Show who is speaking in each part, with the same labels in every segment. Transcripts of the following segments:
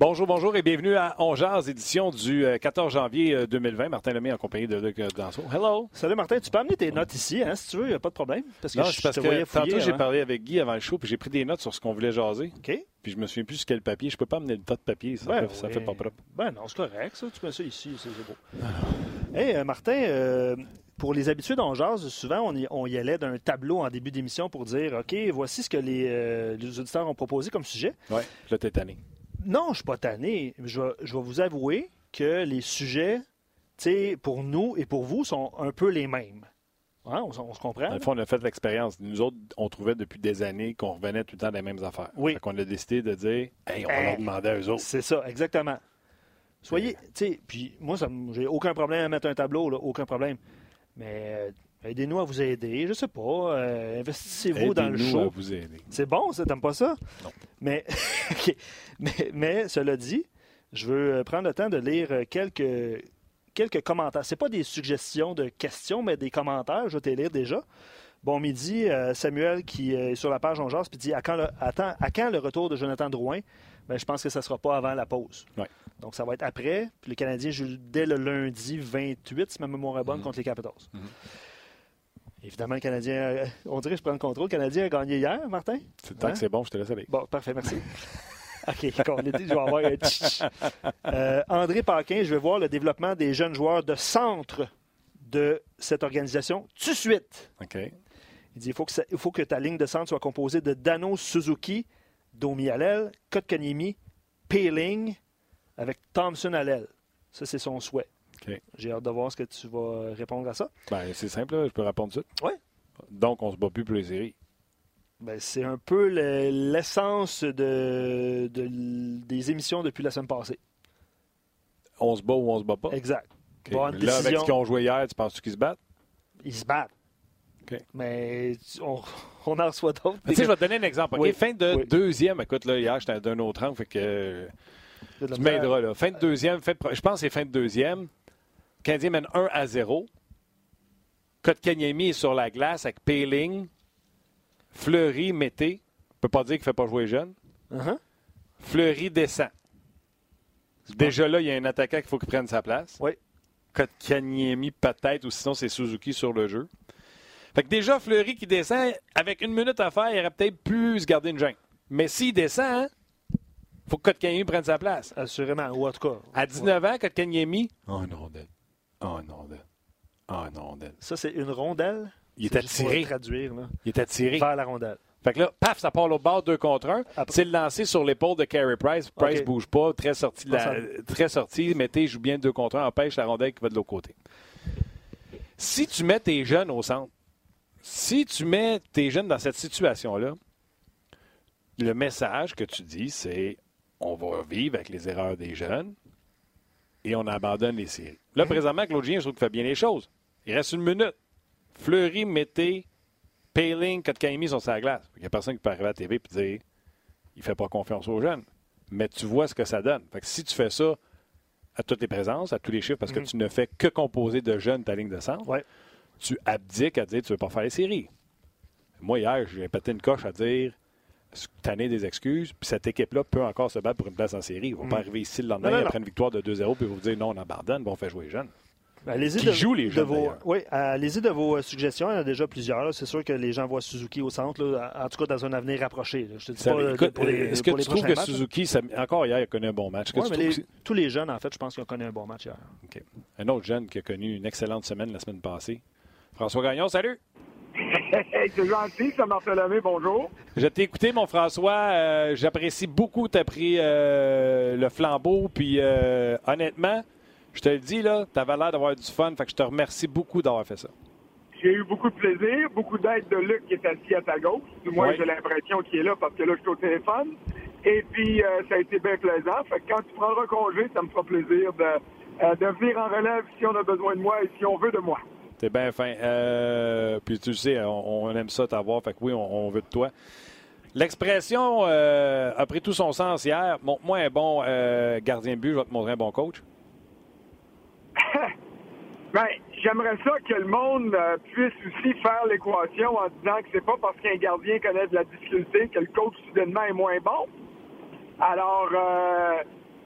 Speaker 1: Bonjour, bonjour et bienvenue à Ongears, édition du 14 euh, janvier 2020. Euh, Martin Lemay en compagnie de Luc Danseau. Hello!
Speaker 2: Salut Martin, tu peux amener tes notes ici, hein, si tu veux, il n'y a pas de problème.
Speaker 1: Parce que non, je, parce que tantôt j'ai parlé avec Guy avant le show, puis j'ai pris des notes sur ce qu'on voulait jaser.
Speaker 2: OK.
Speaker 1: Puis je me souviens plus sur quel papier. Je peux pas amener le tas de papier, ça, ben fait, fait pas propre.
Speaker 2: Ben non, c'est correct, ça. Tu mets ça ici, c'est beau. Hé, euh, Martin, pour les habitués d'Ongears, souvent, on y, on y allait d'un tableau en début d'émission pour dire OK, voici ce que les, les auditeurs ont proposé comme sujet.
Speaker 1: Oui, là, t'es tanné.
Speaker 2: Non, je ne suis pas tanné. Je vais, je vais vous avouer que les sujets, pour nous et pour vous, sont un peu les mêmes. Hein, on, se comprend?
Speaker 1: Dans le fond, on a fait l'expérience. Nous autres, on trouvait depuis des années qu'on revenait tout le temps des mêmes affaires.
Speaker 2: Oui.
Speaker 1: Fait qu'on a décidé de dire, hey, on va leur demander à eux autres.
Speaker 2: C'est ça, exactement. Soyez, tu sais, puis moi, j'ai aucun problème à mettre un tableau, là, aucun problème. Mais euh, aidez-nous à vous aider, je sais pas. Euh, investissez-vous dans le show.
Speaker 1: à vous aider.
Speaker 2: C'est bon, ça, t'aimes pas ça?
Speaker 1: Non.
Speaker 2: Mais, mais, mais, cela dit, je veux euh, prendre le temps de lire quelques, quelques commentaires. C'est pas des suggestions de questions, mais des commentaires. Je vais te lire déjà. Bon midi, Samuel qui est sur la page On puis dit à quand, le, attends, à quand le retour de Jonathan Drouin? Ben, je pense que ça ne sera pas avant la pause.
Speaker 1: Ouais.
Speaker 2: Donc, ça va être après. Puis les Canadiens jouent dès le lundi 28, si ma mémoire est bonne, mhm. contre les Capitals. Mhm. Évidemment, le Canadien, euh, on dirait que je prends le contrôle. Le Canadien a gagné hier, Martin?
Speaker 1: C'est tant que hein? c'est bon, je te laisse aller.
Speaker 2: Bon, parfait, merci. OK, on est je vais avoir un euh, André Paquin, je vais voir le développement des jeunes joueurs de centre de cette organisation tout de suite.
Speaker 1: OK.
Speaker 2: Il dit il faut, que il faut que ta ligne de centre soit composée de Dano Suzuki, Domi Allel, Kotkaniemi, Peeling, avec Thompson l'aile. Ça, c'est son souhait. J'ai hâte de voir ce que tu vas répondre à ça.
Speaker 1: Ben, c'est simple, je peux répondre tout de suite.
Speaker 2: Oui.
Speaker 1: Donc, on se bat plus pour les séries.
Speaker 2: Ben, c'est un peu l'essence de, des émissions depuis la semaine passée.
Speaker 1: On se bat ou on se bat pas?
Speaker 2: Exact.
Speaker 1: Là, avec ce qu'ils ont joué hier, tu penses qu'ils se battent?
Speaker 2: Ils se battent. Mais on, on, en reçoit d'autres.
Speaker 1: Tu sais, je vais te donner un exemple. Fin de deuxième, écoute, là, hier, j'étais d'un autre angle, fait que tu m'aideras, là. Fin de deuxième, je pense que c'est fin de deuxième. Canadien mène 1 à 0. Kotkaniemi est sur la glace avec Payling. Fleury, Mété. On ne peut pas dire qu'il ne fait pas jouer jeune.
Speaker 2: Uh-huh.
Speaker 1: Fleury descend. Déjà là, il y a un attaquant qu'il faut qu'il prenne sa place.
Speaker 2: Oui.
Speaker 1: Kotkaniemi peut-être, ou sinon c'est Suzuki sur le jeu. Fait que déjà, Fleury qui descend, avec une minute à faire, il aurait peut-être pu se garder une gêne. Mais s'il descend, faut que Kotkaniemi prenne sa place.
Speaker 2: Assurément, ou en tout cas.
Speaker 1: À 19 ans, Kotkaniemi. Oh non. Oh non, d'elle. Oh non, d'elle.
Speaker 2: Ça, c'est une rondelle?
Speaker 1: Il est, attiré.
Speaker 2: traduire, là.
Speaker 1: Il est attiré.
Speaker 2: Vers la rondelle.
Speaker 1: Fait que là, paf, ça part au bord, deux contre un. C'est le lancer sur l'épaule de Carey Price. Price ne bouge pas, très sorti, la... très sorti. Mettez, joue bien deux contre un, empêche la rondelle qui va de l'autre côté. Si tu mets tes jeunes au centre, si tu mets tes jeunes dans cette situation-là, le message que tu dis, c'est on va vivre avec les erreurs des jeunes et on abandonne les séries. Là, présentement, Claude je trouve qu'il fait bien les choses. Il reste une minute. Fleury, Mété, Paling, Kotkaniemi sont sur la glace. Il n'y a personne qui peut arriver à la TV et dire il fait pas confiance aux jeunes. Mais tu vois ce que ça donne. Fait que si tu fais ça à toutes les présences, à tous les chiffres, parce que mhm. tu ne fais que composer de jeunes ta ligne de centre, tu abdiques à dire tu ne veux pas faire les séries. Moi, hier, j'ai pété une coche à dire tanner des excuses, puis cette équipe-là peut encore se battre pour une place en série. Ils ne vont pas mm. arriver ici le lendemain après une victoire de 2-0 puis vous dire non, on abandonne, on fait jouer les jeunes.
Speaker 2: Allez-y
Speaker 1: de, jouent les jeunes,
Speaker 2: vos, oui, allez-y de vos euh, suggestions. Il y en a déjà plusieurs. C'est sûr que les gens voient Suzuki au centre, en tout cas dans un avenir rapproché.
Speaker 1: Est-ce que tu trouves que Suzuki, encore hier, il a connu un bon match?
Speaker 2: tous les jeunes, en fait, je pense qu'ils ont connu un bon match hier.
Speaker 1: Un autre jeune qui a connu une excellente semaine la semaine passée. François Gagnon, salut!
Speaker 3: c'est gentil, ça Lemay, bonjour.
Speaker 1: Je t'ai écouté, mon François. Euh, j'apprécie beaucoup tu as pris euh, le flambeau. Puis euh, honnêtement, je te le dis, là, tu avais l'air d'avoir du fun. Fait que je te remercie beaucoup d'avoir fait ça.
Speaker 3: J'ai eu beaucoup de plaisir, beaucoup d'aide de Luc qui est assis à ta gauche. Du moins, j'ai l'impression qu'il est là parce que là, je suis au téléphone. Et puis, ça a été bien plaisant. Fait que quand tu prendras congé, ça me fera plaisir de, de venir en relève si on a besoin de moi et si on veut de moi.
Speaker 1: T'es bien fin. Euh, puis tu sais, on, aime ça t'avoir. Fait que oui, on, veut de toi. L'expression euh, a pris tout son sens hier. Montre-moi un bon euh, gardien de but, je vais te montrer un bon coach.
Speaker 3: ben, j'aimerais ça que le monde puisse aussi faire l'équation en disant que c'est pas parce qu'un gardien connaît de la difficulté que le coach soudainement est moins bon. Alors,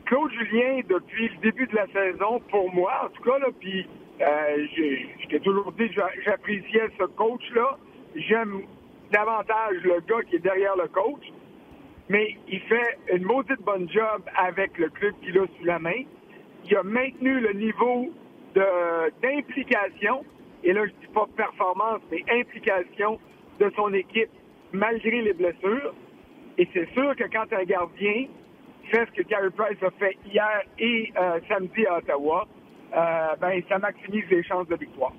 Speaker 3: Claude Julien, depuis le début de la saison, pour moi, en tout cas, là, puis euh, j'ai toujours dit que j'appréciais ce coach-là. J'aime davantage le gars qui est derrière le coach, mais il fait une maudite bonne job avec le club qu'il a sous la main. Il a maintenu le niveau d'implication, et là je dis pas performance, mais implication de son équipe malgré les blessures. Et c'est sûr que quand un gardien fait ce que Carey Price a fait hier et euh, samedi à Ottawa, euh, ben, ça maximise les chances de victoire.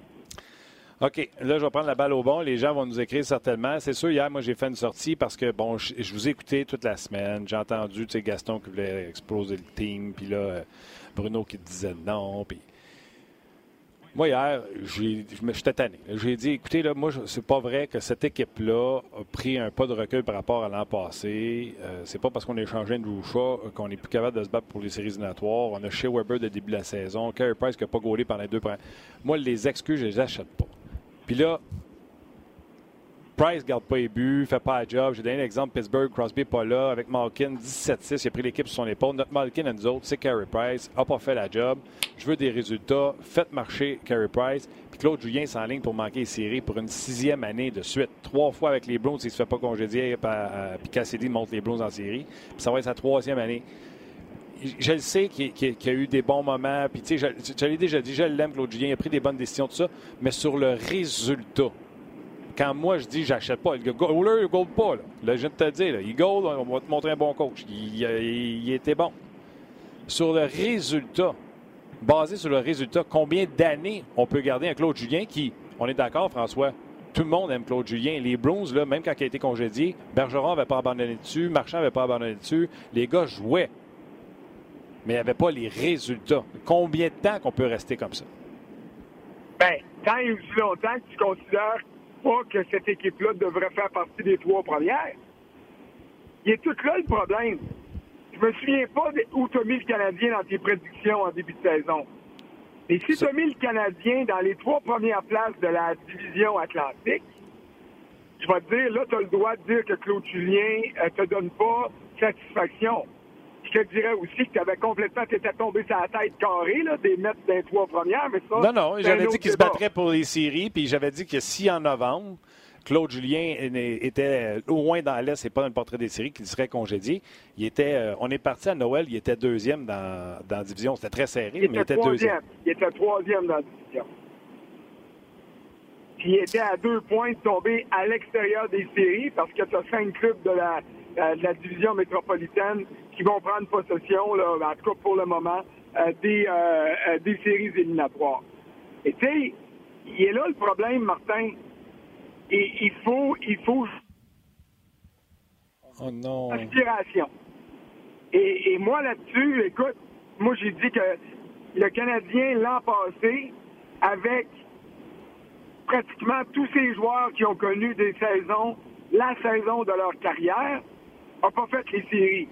Speaker 1: OK. Là, je vais prendre la balle au bon. Les gens vont nous écrire certainement. C'est sûr, hier, moi, j'ai fait une sortie parce que, bon, je, vous ai écouté toute la semaine. J'ai entendu, tu sais, Gaston qui voulait exploser le team, puis là, euh, Bruno qui disait non, puis moi, hier, j'étais tanné. J'ai dit, écoutez, là, moi, c'est pas vrai que cette équipe-là a pris un pas de recul par rapport à l'an passé. Euh, c'est pas parce qu'on a échangé une Roucha qu'on est plus capable de se battre pour les séries éliminatoires. On a chez Weber de début de la saison. Carey Price qui n'a pas gaulé pendant les deux premiers. Moi, les excuses, je les achète pas. Puis là, Price ne garde pas les buts, fait pas le job. J'ai donné l'exemple Pittsburgh, Crosby pas là. Avec Malkin, 17-6, il a pris l'équipe sur son épaule. Notre Malkin et nous autres, c'est Carey Price, n'a pas fait la job. Je veux des résultats. Faites marcher Carey Price. Puis Claude Julien ligne pour manquer les séries pour une sixième année de suite. Trois fois avec les Browns, il ne se fait pas congédier. Puis Cassidy monte les Browns en série. Puis ça va être sa troisième année je le sais qu'il y, a eu des bons moments. Puis, tu sais, je, déjà dit, je l'aime, Claude Julien. Il a pris des bonnes décisions, tout ça. Mais sur le résultat, quand moi je dis j'achète pas, le goaler, il goal pas. Là. là, je viens de te dire, il goal, on va te montrer un bon coach. Il, était bon. Sur le résultat, basé sur le résultat, combien d'années on peut garder un Claude Julien qui, on est d'accord, François, tout le monde aime Claude Julien. Les Bruins, là, même quand il a été congédié, Bergeron n'avait pas abandonné dessus, Marchand n'avait pas abandonné dessus. Les gars jouaient. Mais il n'y avait pas les résultats. Combien de temps qu'on peut rester comme ça?
Speaker 3: Bien, tant et aussi longtemps que tu considères pas que cette équipe-là devrait faire partie des trois premières. Il est tout là le problème. Je me souviens pas où tu as mis le Canadien dans tes prédictions en début de saison. Mais si tu as mis le Canadien dans les trois premières places de la division atlantique, je vais te dire, là, tu as le droit de dire que Claude Julien ne euh, te donne pas satisfaction. Je te dirais aussi que tu avais complètement, tu étais tombé sur la tête carrée, là, des dans les trois premières, mais ça.
Speaker 1: Non, non, j'avais dit qu'il se battrait pour les séries, puis j'avais dit que si en novembre, Claude Julien était au moins dans l'Est et pas dans le portrait des séries, qu'il serait congédié. Il était, euh, on est parti à Noël, il était deuxième dans, dans la division. C'était très serré, mais il était deuxième.
Speaker 3: Il était troisième dans la division. Puis il était à deux points de tomber à l'extérieur des séries parce que tu as cinq clubs de la, de la division métropolitaine qui vont prendre possession, là, en tout cas pour le moment, euh, des, euh, euh, des séries éliminatoires. Et tu sais, il est là le problème, Martin. Et il faut, il faut.
Speaker 1: Oh non.
Speaker 3: Aspiration. Et, et moi là-dessus, écoute, moi j'ai dit que le Canadien l'an passé, avec pratiquement tous ces joueurs qui ont connu des saisons, la saison de leur carrière, n'a pas fait les séries.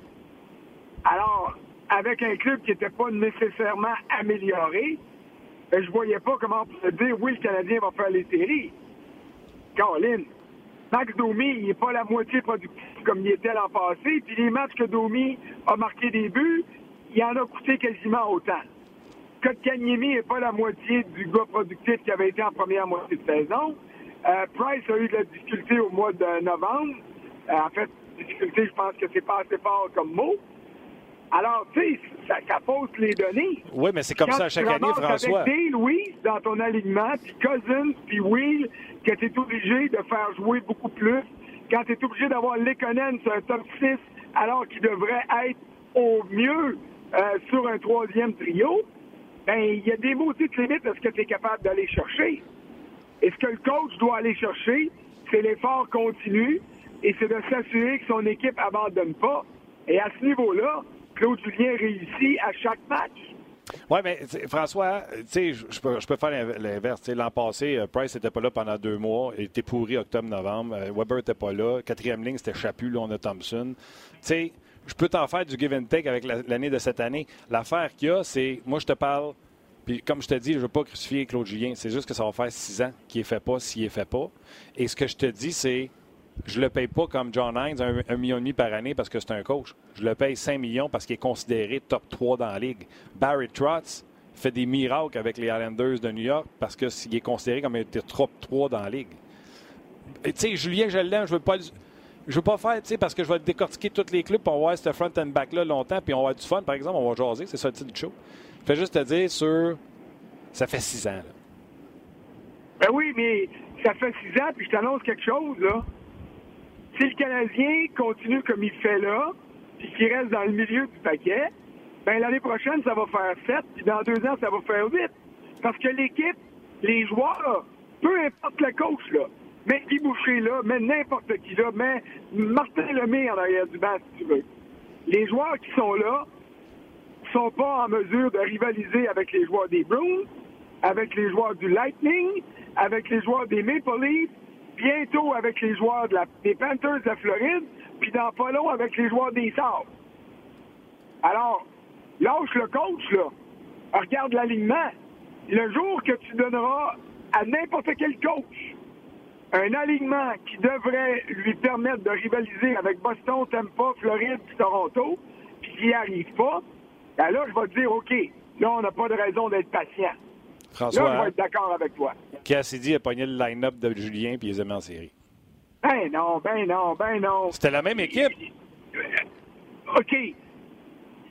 Speaker 3: Alors, avec un club qui n'était pas nécessairement amélioré, ben, je voyais pas comment on pouvait dire oui, le Canadien va faire les séries. Caroline, Max Domi, il n'est pas la moitié productif comme il était l'an passé. Puis les matchs que Domi a marqué des buts, il en a coûté quasiment autant. Kotkaniemi n'est pas la moitié du gars productif qui avait été en première moitié de saison. Euh, Price a eu de la difficulté au mois de novembre. Euh, en fait, difficulté, je pense que c'est pas assez fort comme mot. Alors, tu sais, ça, pose les données.
Speaker 1: Oui, mais c'est comme ça chaque année, François.
Speaker 3: Avec Dale Louis dans ton alignement, puis Cousins, puis Will, que tu es obligé de faire jouer beaucoup plus, quand tu es obligé d'avoir Lekonen sur un top 6, alors qu'il devrait être au mieux euh, sur un troisième trio, ben il y a des maudites limites à ce que tu es capable d'aller chercher. Et ce que le coach doit aller chercher, c'est l'effort continu et c'est de s'assurer que son équipe abandonne pas. Et à ce niveau-là, Claude Julien réussit à chaque match.
Speaker 1: Oui, mais François, je peux, faire l'inverse. L'an passé, euh, Price n'était pas là pendant deux mois. Il était pourri octobre-novembre. Euh, Weber n'était pas là. Quatrième ligne, c'était Chaput. Là, on a Thompson. je peux t'en faire du give and take avec l'année de cette année. L'affaire qu'il y a, c'est, moi, je te parle, puis comme je te dis, je ne veux pas crucifier Claude Julien. C'est juste que ça va faire six ans qu'il ne fait pas s'il ne fait pas. Et ce que je te dis, c'est je le paye pas comme John Hines, un, million et demi par année parce que c'est un coach. Je le paye 5 millions parce qu'il est considéré top 3 dans la ligue. Barry Trotz fait des miracles avec les Islanders de New York parce qu'il est considéré comme un top 3 dans la ligue. Tu sais, Julien, je l'aime, je veux pas je veux pas faire, tu sais, parce que je vais décortiquer tous les clubs pour voir ce front and back-là longtemps, puis on va avoir du fun, par exemple, on va jaser, c'est ça le titre du show. Je vais juste te dire sur. Ça fait six ans, là.
Speaker 3: Ben oui, mais ça fait six ans, puis je t'annonce quelque chose, là. Si le Canadien continue comme il fait là, puis qu'il reste dans le milieu du paquet, ben l'année prochaine, ça va faire sept, puis dans deux ans, ça va faire huit. Parce que l'équipe, les joueurs, peu importe le coach, là, mais Guy là, mais n'importe qui là, mais Martin Lemay en arrière du banc, si tu veux. Les joueurs qui sont là sont pas en mesure de rivaliser avec les joueurs des Bruins, avec les joueurs du Lightning, avec les joueurs des Maple Leafs, bientôt avec les joueurs des Panthers de Floride, puis dans pas long avec les joueurs des Sabres. Alors, lâche le coach, là. Regarde l'alignement. Le jour que tu donneras à n'importe quel coach un alignement qui devrait lui permettre de rivaliser avec Boston, Tampa, Floride et Toronto, puis qui n'y arrive pas, ben là, je vais te dire, OK, là, on n'a pas de raison d'être patient.
Speaker 1: François,
Speaker 3: là, je vais être d'accord avec toi.
Speaker 1: Cassidy a pogné le line-up de Julien puis il les a mis en série.
Speaker 3: Ben non, ben non, ben non.
Speaker 1: C'était la même équipe.
Speaker 3: OK.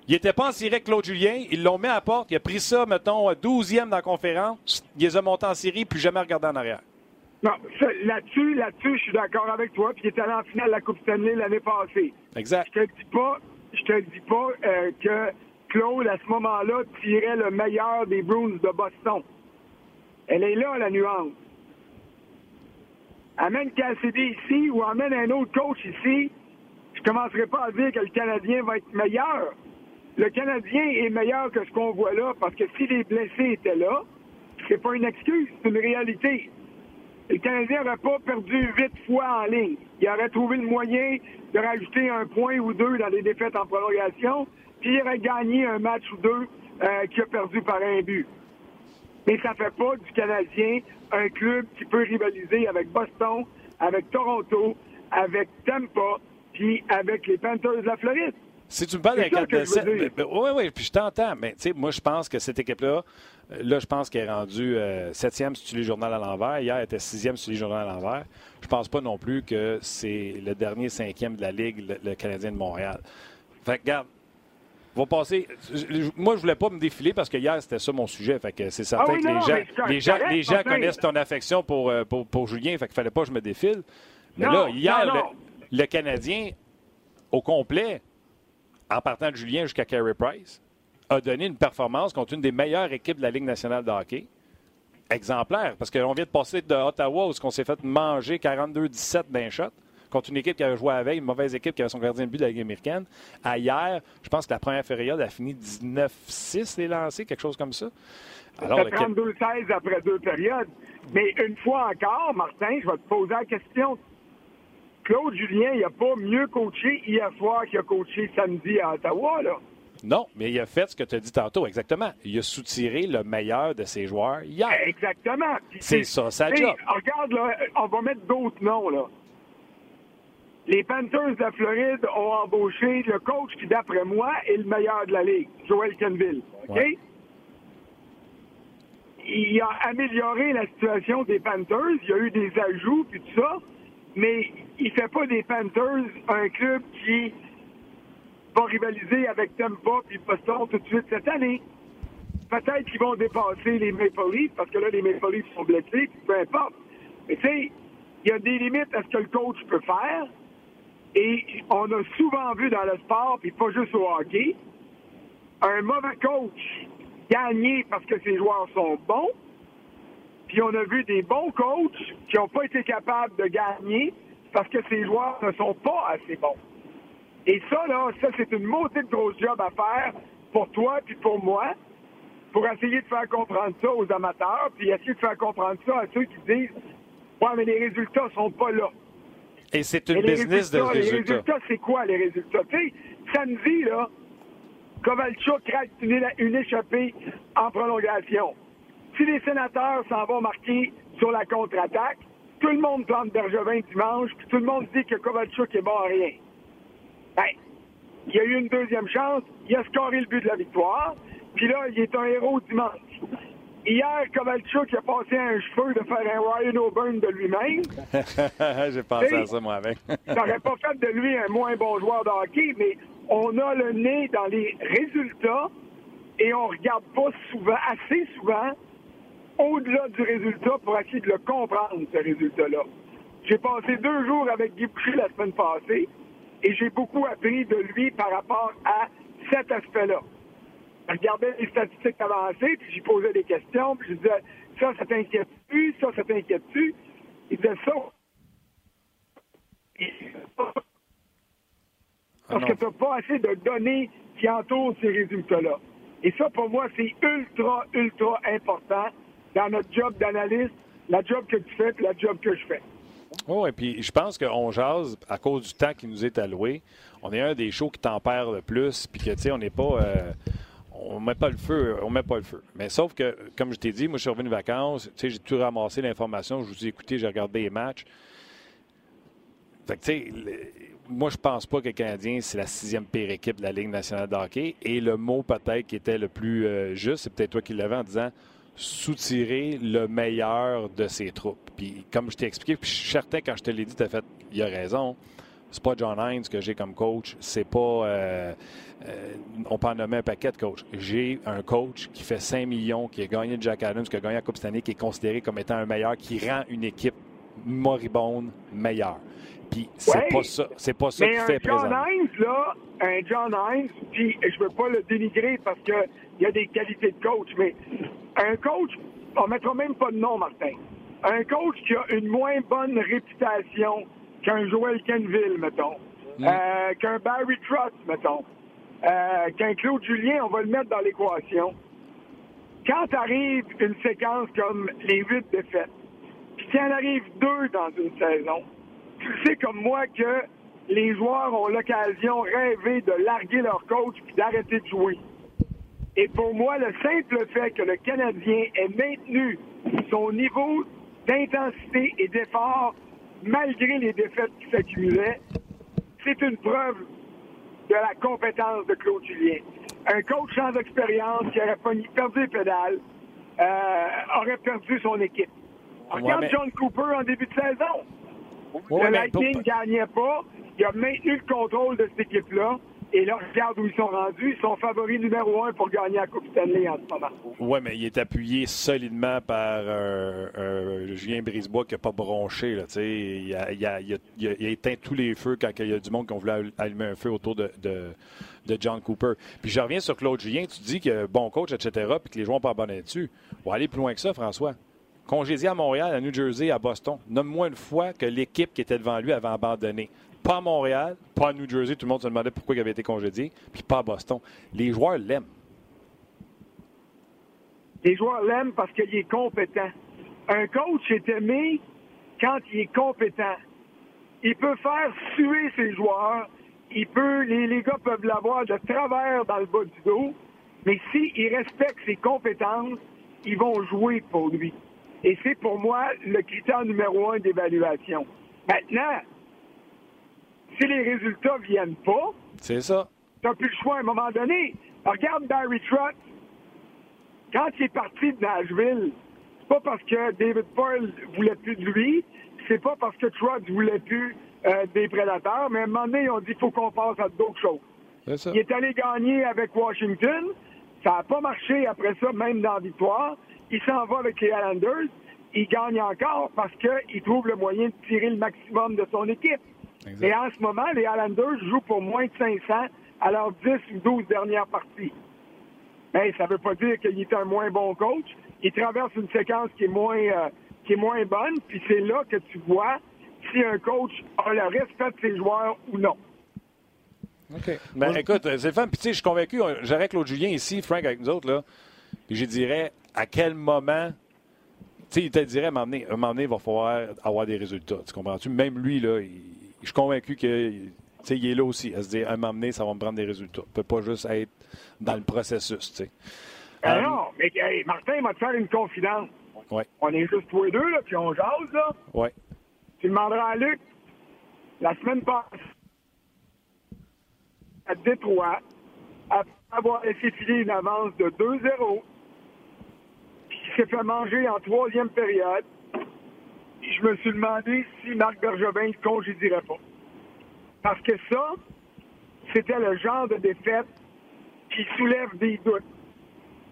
Speaker 1: Il n'était pas en série avec Claude Julien. Ils l'ont mis à la porte. Il a pris ça, mettons, 12e dans la conférence. Il les a montés en série, puis jamais regardé en arrière.
Speaker 3: Non, là-dessus, là-dessus, je suis d'accord avec toi. Puis il est allé en finale de la Coupe Stanley l'année passée.
Speaker 1: Exact.
Speaker 3: Je te dis pas, je te dis pas euh, que Claude, à ce moment-là, tirait le meilleur des Bruins de Boston. Elle est là, la nuance. Amène Cassidy ici ou amène un autre coach ici, je commencerai pas à dire que le Canadien va être meilleur. Le Canadien est meilleur que ce qu'on voit là parce que si les blessés étaient là, c'est pas une excuse, c'est une réalité le Canadien n'aurait pas perdu huit fois en ligne. Il aurait trouvé le moyen de rajouter un point ou deux dans les défaites en prolongation, puis il aurait gagné un match ou deux euh, qui a perdu par un but. Mais ça ne fait pas du Canadien un club qui peut rivaliser avec Boston, avec Toronto, avec Tampa, puis avec les Panthers de la Floride.
Speaker 1: Si tu me parles d'un 4 de 7, oui, oui, puis je t'entends, mais tu sais, moi, je pense que cette équipe-là, euh, là, je pense qu'elle est rendue euh, septième sur les journal à l'envers. Hier, elle était sixième sur les journal à l'envers. Je pense pas non plus que c'est le dernier cinquième de la Ligue, le, Canadien de Montréal. Fait que, regarde, va passer. Moi, je voulais pas me défiler parce que hier, c'était ça mon sujet. Fait que c'est certain
Speaker 3: ah
Speaker 1: que les gens, les gens, connaissent ton affection pour, euh, pour, pour, Julien. Fait qu'il fallait pas que je me défile. Mais là, hier, le, Canadien, au complet, en partant de Julien jusqu'à Carey Price, a donné une performance contre une des meilleures équipes de la Ligue nationale de hockey. Exemplaire, parce qu'on vient de passer de Ottawa où on s'est fait manger 42-17 d'un shot contre une équipe qui avait joué veille, une mauvaise équipe qui avait son gardien de but de la Ligue américaine. À hier, je pense que la première période a fini 19-6 les lancés, quelque chose comme ça.
Speaker 3: Alors, 32-16 après deux périodes. Mais une fois encore, Martin, je vais te poser la question. Claude Julien, il n'a pas mieux coaché hier soir qu'il a coaché samedi à Ottawa, là.
Speaker 1: Non, mais il a fait ce que tu as dit tantôt, exactement. Il a soutiré le meilleur de ses joueurs hier.
Speaker 3: Exactement.
Speaker 1: C'est ça, ça job.
Speaker 3: Regarde, là, on va mettre d'autres noms, là. Les Panthers de Floride ont embauché le coach qui, d'après moi, est le meilleur de la Ligue, Joel Kenville. OK? Il a amélioré la situation des Panthers. Il y a eu des ajouts, puis tout ça. Mais il fait pas des Panthers un club qui vont rivaliser avec Tampa puis Boston tout de suite cette année. Peut-être qu'ils vont dépasser les Maple Leafs parce que là, les Maple Leafs sont blessés, peu importe. Mais tu sais, il y a des limites à ce que le coach peut faire. Et on a souvent vu dans le sport, puis pas juste au hockey, un mauvais coach gagner parce que ses joueurs sont bons. Puis on a vu des bons coachs qui n'ont pas été capables de gagner parce que ses joueurs ne sont pas assez bons. Et ça, là, ça, c'est une maudite grosse job à faire pour toi puis pour moi, pour essayer de faire comprendre ça aux amateurs, puis essayer de faire comprendre ça à ceux qui disent Ouais, mais les résultats sont pas là.
Speaker 1: Et c'est une business de résultats.
Speaker 3: Les résultats, c'est quoi les résultats? Tu sais, samedi, là, Kovalchuk une, une échappée en prolongation. Si les sénateurs s'en vont marquer sur la contre-attaque, tout le monde plante Bergevin dimanche, puis tout le monde dit que Kovalchuk est bon à rien. Ben, il a eu une deuxième chance, il a scoré le but de la victoire, puis là, il est un héros dimanche. Hier, Kovalchuk a passé un cheveu de faire un Ryan O'Burn de lui-même.
Speaker 1: J'ai pensé à ça, moi, avec.
Speaker 3: ça n'aurait pas fait de lui un moins bon joueur de hockey, mais on a le nez dans les résultats et on regarde pas souvent, assez souvent, au-delà du résultat pour essayer de le comprendre, ce résultat-là. J'ai passé deux jours avec Guy Boucher la semaine passée et j'ai beaucoup appris de lui par rapport à cet aspect-là je regardais les statistiques avancées, puis j'y posais des questions, puis je disais ça, ça t'inquiète-tu, ça, ça t'inquiète-tu? Il disait ça. Parce que tu n'as pas assez de données qui entourent ces résultats-là. Et ça, pour moi, c'est ultra, ultra important dans notre job d'analyste, la job que tu fais et la job que je fais.
Speaker 1: Oui, et puis je pense qu'on jase à cause du temps qui nous est alloué. On est un des shows qui tempère le plus, puis que, tu sais, on n'est pas. Euh, on met pas le feu, on met pas le feu. Mais sauf que, comme je t'ai dit, moi, je suis revenu de vacances, j'ai tout ramassé l'information, je vous ai écouté, j'ai regardé les matchs. Fait que, tu sais, moi, je pense pas que le Canadien, c'est la sixième pire équipe de la Ligue nationale de hockey. Et le mot, peut-être, qui était le plus euh, juste, c'est peut-être toi qui l'avais en disant soutirer le meilleur de ses troupes. Puis, comme je t'ai expliqué, puis je certain, quand je te l'ai dit, tu as fait, il a raison. C'est pas John Hines que j'ai comme coach. C'est pas. Euh, euh, on peut en nommer un paquet de coachs. J'ai un coach qui fait 5 millions, qui a gagné Jack Adams, qui a gagné la Coupe Stanley, qui est considéré comme étant un meilleur, qui rend une équipe moribonde meilleure. Puis c'est pas ça, c'est pas ça qui fait
Speaker 3: John
Speaker 1: Hines,
Speaker 3: là, un John Hines, puis je veux pas le dénigrer parce qu'il y a des qualités de coach, mais un coach, on mettra même pas de nom, Martin. Un coach qui a une moins bonne réputation qu'un Joel Kenville, mettons, mm. euh, qu'un Barry Trotz, mettons, euh, qu'un Claude Julien, on va le mettre dans l'équation. Quand arrive une séquence comme les huit défaites, puis qu'il en arrive deux dans une saison, tu sais comme moi que les joueurs ont l'occasion rêvé de larguer leur coach puis d'arrêter de jouer. Et pour moi, le simple fait que le Canadien ait maintenu son niveau d'intensité et d'effort malgré les défaites qui s'accumulaient, c'est une preuve de la compétence de Claude Julien. Un coach sans expérience qui aurait perdu les pédales euh, aurait perdu son équipe. Regarde John Cooper en début de saison. le Lightning ne gagnait pas. Il a maintenu le contrôle de cette équipe-là. Et là, regarde où ils sont rendus. Ils sont favoris numéro un pour gagner la Coupe Stanley en ce moment.
Speaker 1: Oui, mais il est appuyé solidement par un Julien Brisebois qui n'a pas bronché. Là, il, a, il, a, éteint tous les feux quand il y a du monde qui voulu allumer un feu autour de, John Cooper. Puis je reviens sur Claude Julien. Tu dis que bon coach, etc., puis que les joueurs n'ont pas abandonné dessus. On va aller plus loin que ça, François. Congédié à Montréal, à New Jersey, à Boston. Nomme-moi une fois que l'équipe qui était devant lui avait abandonné. Pas à Montréal, pas à New Jersey, tout le monde se demandait pourquoi il avait été congédié, puis pas à Boston. Les joueurs l'aiment.
Speaker 3: Les joueurs l'aiment parce qu'il est compétent. Un coach est aimé quand il est compétent. Il peut faire suer ses joueurs. Il peut, les, les gars peuvent l'avoir de travers dans le bas du dos. Mais s'il respecte ses compétences, ils vont jouer pour lui. Et c'est pour moi le critère numéro un d'évaluation. Maintenant, si les résultats viennent pas,
Speaker 1: c'est ça.
Speaker 3: T'as plus le choix à un moment donné. regarde Barry Trotz. Quand il est parti de Nashville, c'est pas parce que David Pearl voulait plus de lui, c'est pas parce que Trotz voulait plus euh, des prédateurs, mais à un moment donné, ils ont dit qu'il faut qu'on passe à d'autres choses. Il est allé gagner avec Washington. Ça n'a pas marché après ça, même dans la victoire. Il s'en va avec les Islanders. Il gagne encore parce qu'il trouve le moyen de tirer le maximum de son équipe. Et en ce moment, les Islanders jouent pour moins de 500 à leurs 10 ou 12 dernières parties. Mais ça ne veut pas dire qu'il est un moins bon coach. Il traverse une séquence qui est moins, euh, qui est moins bonne, puis c'est là que tu vois si un coach a le respect de ses joueurs ou non.
Speaker 1: OK. Ben, écoute, c'est fun. Puis, tu sais, je suis convaincu, j'aurais Claude Julien ici, Frank avec nous autres, là. Puis, je dirais à quel moment. Tu sais, il te dirait, à un moment donné, il va falloir avoir des résultats. Tu comprends-tu? Même lui, là, il, je suis convaincu qu'il est là aussi. À se dire, un moment donné, ça va me prendre des résultats. Il ne peut pas juste être dans le processus.
Speaker 3: Ben euh, non, mais Martin, il va te faire une confidence.
Speaker 1: Ouais.
Speaker 3: On est juste tous les deux, là, puis on jase, là.
Speaker 1: Oui.
Speaker 3: Tu demanderas à Luc, la semaine passée, à Détroit, après avoir laissé filer une avance de 2-0, puis qui s'est fait manger en troisième période, je me suis demandé si Marc Bergevin ne congédierait pas. Parce que ça, c'était le genre de défaite qui soulève des doutes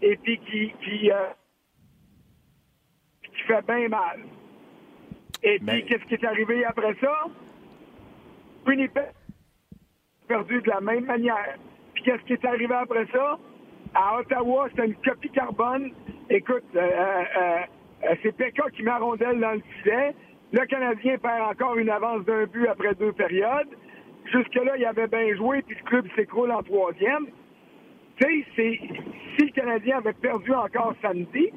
Speaker 3: et puis qui, qui, euh, qui fait bien mal. Et puis, qu'est-ce qui est arrivé après ça? Winnipeg perdu de la même manière. Puis, qu'est-ce qui est arrivé après ça? À Ottawa, c'était une copie carbone. Écoute, euh, euh, euh c'est Pekka qui met dans le filet. Le Canadien perd encore une avance d'un but après deux périodes. Jusque-là, il avait bien joué, puis le club s'écroule en troisième. Tu sais, si le Canadien avait perdu encore samedi,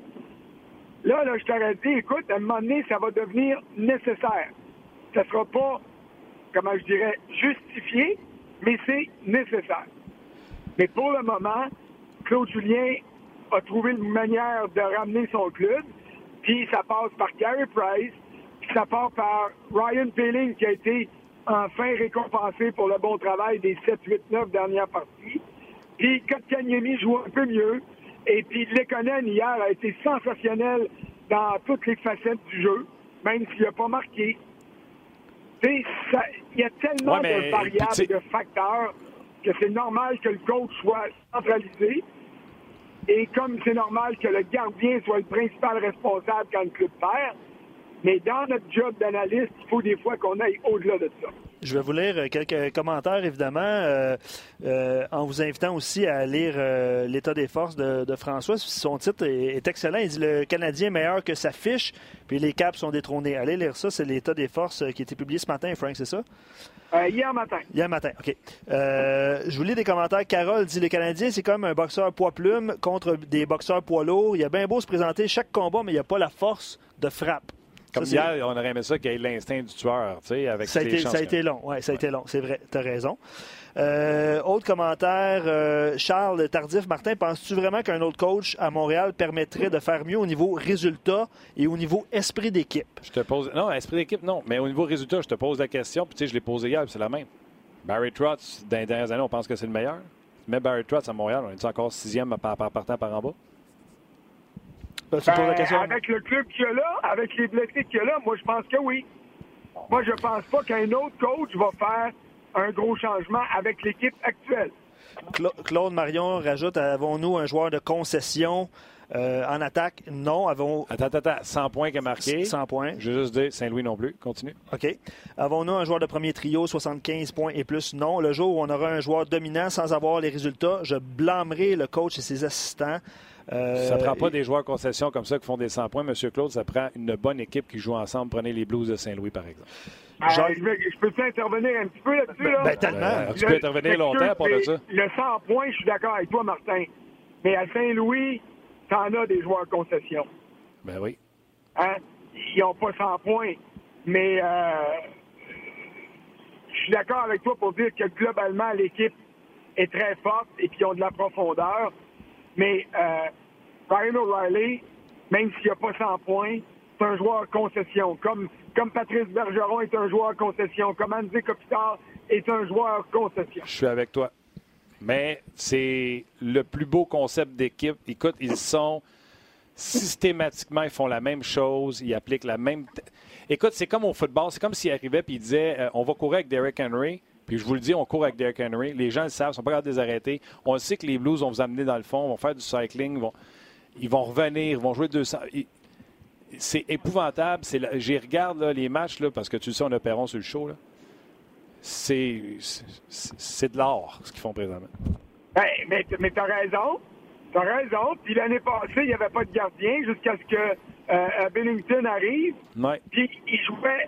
Speaker 3: là, là, je t'aurais dit, écoute, à un moment donné, ça va devenir nécessaire. Ça sera pas, comment je dirais, justifié, mais c'est nécessaire. Mais pour le moment, Claude Julien a trouvé une manière de ramener son club, puis ça passe par Gary Price, puis ça passe par Ryan Peeling, qui a été enfin récompensé pour le bon travail des 7, 8, 9 dernières parties. Puis Kotkaniemi joue un peu mieux. Et puis Lekonen, hier, a été sensationnel dans toutes les facettes du jeu, même s'il n'a pas marqué. Il y a tellement de variables et de facteurs que c'est normal que le coach soit centralisé. Et comme c'est normal que le gardien soit le principal responsable quand le club perd, mais dans notre job d'analyste, il faut des fois qu'on aille au-delà de ça.
Speaker 2: Je vais vous lire euh, quelques commentaires, évidemment, euh, euh, en vous invitant aussi à lire l'état des forces de, François. Son titre est, excellent. Il dit Le Canadien meilleur que sa fiche, puis les Caps sont détrônés. Allez lire ça. C'est l'état des forces qui a été publié ce matin, Frank, c'est ça?
Speaker 3: hier matin.
Speaker 2: Hier matin, OK. je vous lis des commentaires. Carole dit Le Canadien, c'est comme un boxeur poids-plume contre des boxeurs poids lourds. Il a bien beau se présenter chaque combat, mais il n'y a pas la force de frappe.
Speaker 1: Comme hier, on aurait aimé ça qu'il y ait l'instinct du tueur, tu sais, avec
Speaker 2: ça a, été, ça a été long, oui, ça a été long, c'est vrai, tu as raison. Euh, autre commentaire, euh, Charles Tardif, Martin, penses-tu vraiment qu'un autre coach à Montréal permettrait de faire mieux au niveau résultat et au niveau esprit d'équipe?
Speaker 1: Je te pose. Non, esprit d'équipe, non. Mais au niveau résultat, je te pose la question, puis tu sais, je l'ai posé hier, c'est la même. Barry Trotz, dans les dernières années, on pense que c'est le meilleur. Mais Barry Trotz à Montréal, on est encore sixième par, partant par en bas?
Speaker 3: Ben, avec le club qu'il y a là, avec les blessés qu'il y a là, moi, je pense que oui. Moi, je pense pas qu'un autre coach va faire un gros changement avec l'équipe actuelle.
Speaker 2: Claude Marion rajoute avons-nous un joueur de concession euh, en attaque, non. Avons...
Speaker 1: Attends, attends, attends. 100 points qui a marqué.
Speaker 2: 100 points.
Speaker 1: Je veux juste dire Saint-Louis non plus. Continue.
Speaker 2: OK. Avons-nous un joueur de premier trio, 75 points et plus? Non. Le jour où on aura un joueur dominant sans avoir les résultats, je blâmerai le coach et ses assistants.
Speaker 1: Euh, ça ne prend pas des joueurs concession comme ça qui font des 100 points, Monsieur Claude. Ça prend une bonne équipe qui joue ensemble. Prenez les Blues de Saint-Louis, par exemple.
Speaker 3: Euh, je, peux intervenir un petit peu là-dessus? Là?
Speaker 2: Ben, tellement. Ben,
Speaker 1: tu peux intervenir longtemps pour ça.
Speaker 3: Le 100 points, je suis d'accord avec toi, Martin. Mais à Saint-Louis, t'en as des joueurs concession.
Speaker 1: Ben oui.
Speaker 3: Hein? Ils n'ont pas 100 points. Mais euh, je suis d'accord avec toi pour dire que globalement, l'équipe est très forte et qu'ils ont de la profondeur. Mais euh, Ryan O'Reilly, même s'il n'a pas 100 points, c'est un joueur concession. Comme, comme Patrice Bergeron est un joueur concession. Comme Andy Kopitar est un joueur concession.
Speaker 1: Je suis avec toi. Mais c'est le plus beau concept d'équipe. Écoute, ils sont systématiquement, ils font la même chose, ils appliquent la même. Écoute, c'est comme au football, c'est comme s'il arrivait et il disait euh, on va courir avec Derrick Henry. Puis je vous le dis, on court avec Derrick Henry. Les gens le savent, ils sont pas capables de les arrêter. On sait que les Blues vont vous amener dans le fond, vont faire du cycling, vont, ils vont revenir, ils vont jouer 200. C'est épouvantable. J'y regarde les matchs là, parce que tu sais, on a Perron sur le show. C'est de l'or ce qu'ils font présentement.
Speaker 3: Ben, mais mais tu as raison. Tu as raison. Puis l'année passée, il n'y avait pas de gardien jusqu'à ce que euh, euh, Bennington arrive.
Speaker 1: Ouais.
Speaker 3: Puis il jouait.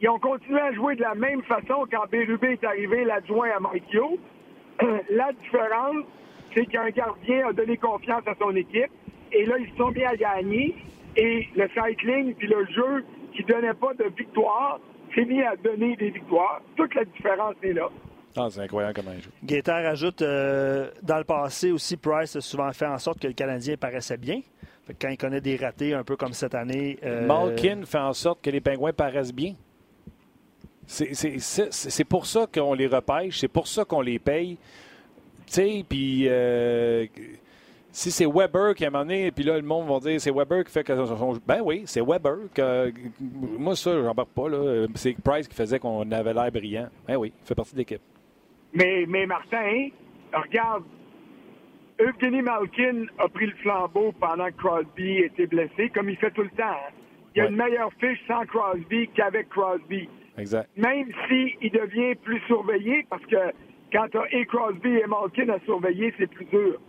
Speaker 3: Ils ont continué à jouer de la même façon quand Bérubé est arrivé, l'adjoint à Maikio. la différence, c'est qu'un gardien a donné confiance à son équipe. Et là, ils sont bien à gagner. Et le cycling puis le jeu qui donnait pas de victoire s'est mis à donner des victoires. Toute la différence est là.
Speaker 1: Ah, c'est incroyable comment il joue.
Speaker 2: Gaétan ajoute, euh, dans le passé aussi, Price a souvent fait en sorte que le Canadien paraissait bien. quand il connaît des ratés, un peu comme cette année.
Speaker 1: Euh... Malkin fait en sorte que les Pingouins paraissent bien. C'est pour ça qu'on les repêche, c'est pour ça qu'on les paye. Tu sais, puis euh, si c'est Weber qui a mené, puis là, le monde va dire c'est Weber qui fait que. Ben oui, c'est Weber. Que, moi, ça, j'embarque pas. là. C'est Price qui faisait qu'on avait l'air brillant. Ben oui, il fait partie de l'équipe.
Speaker 3: Mais, mais Martin, regarde, Evgeny Malkin a pris le flambeau pendant que Crosby était blessé, comme il fait tout le temps. Hein. Il y a une meilleure fiche sans Crosby qu'avec Crosby.
Speaker 1: Exact.
Speaker 3: Même s'il devient plus surveillé, parce que quand tu as et Crosby et Malkin à surveiller, c'est plus dur.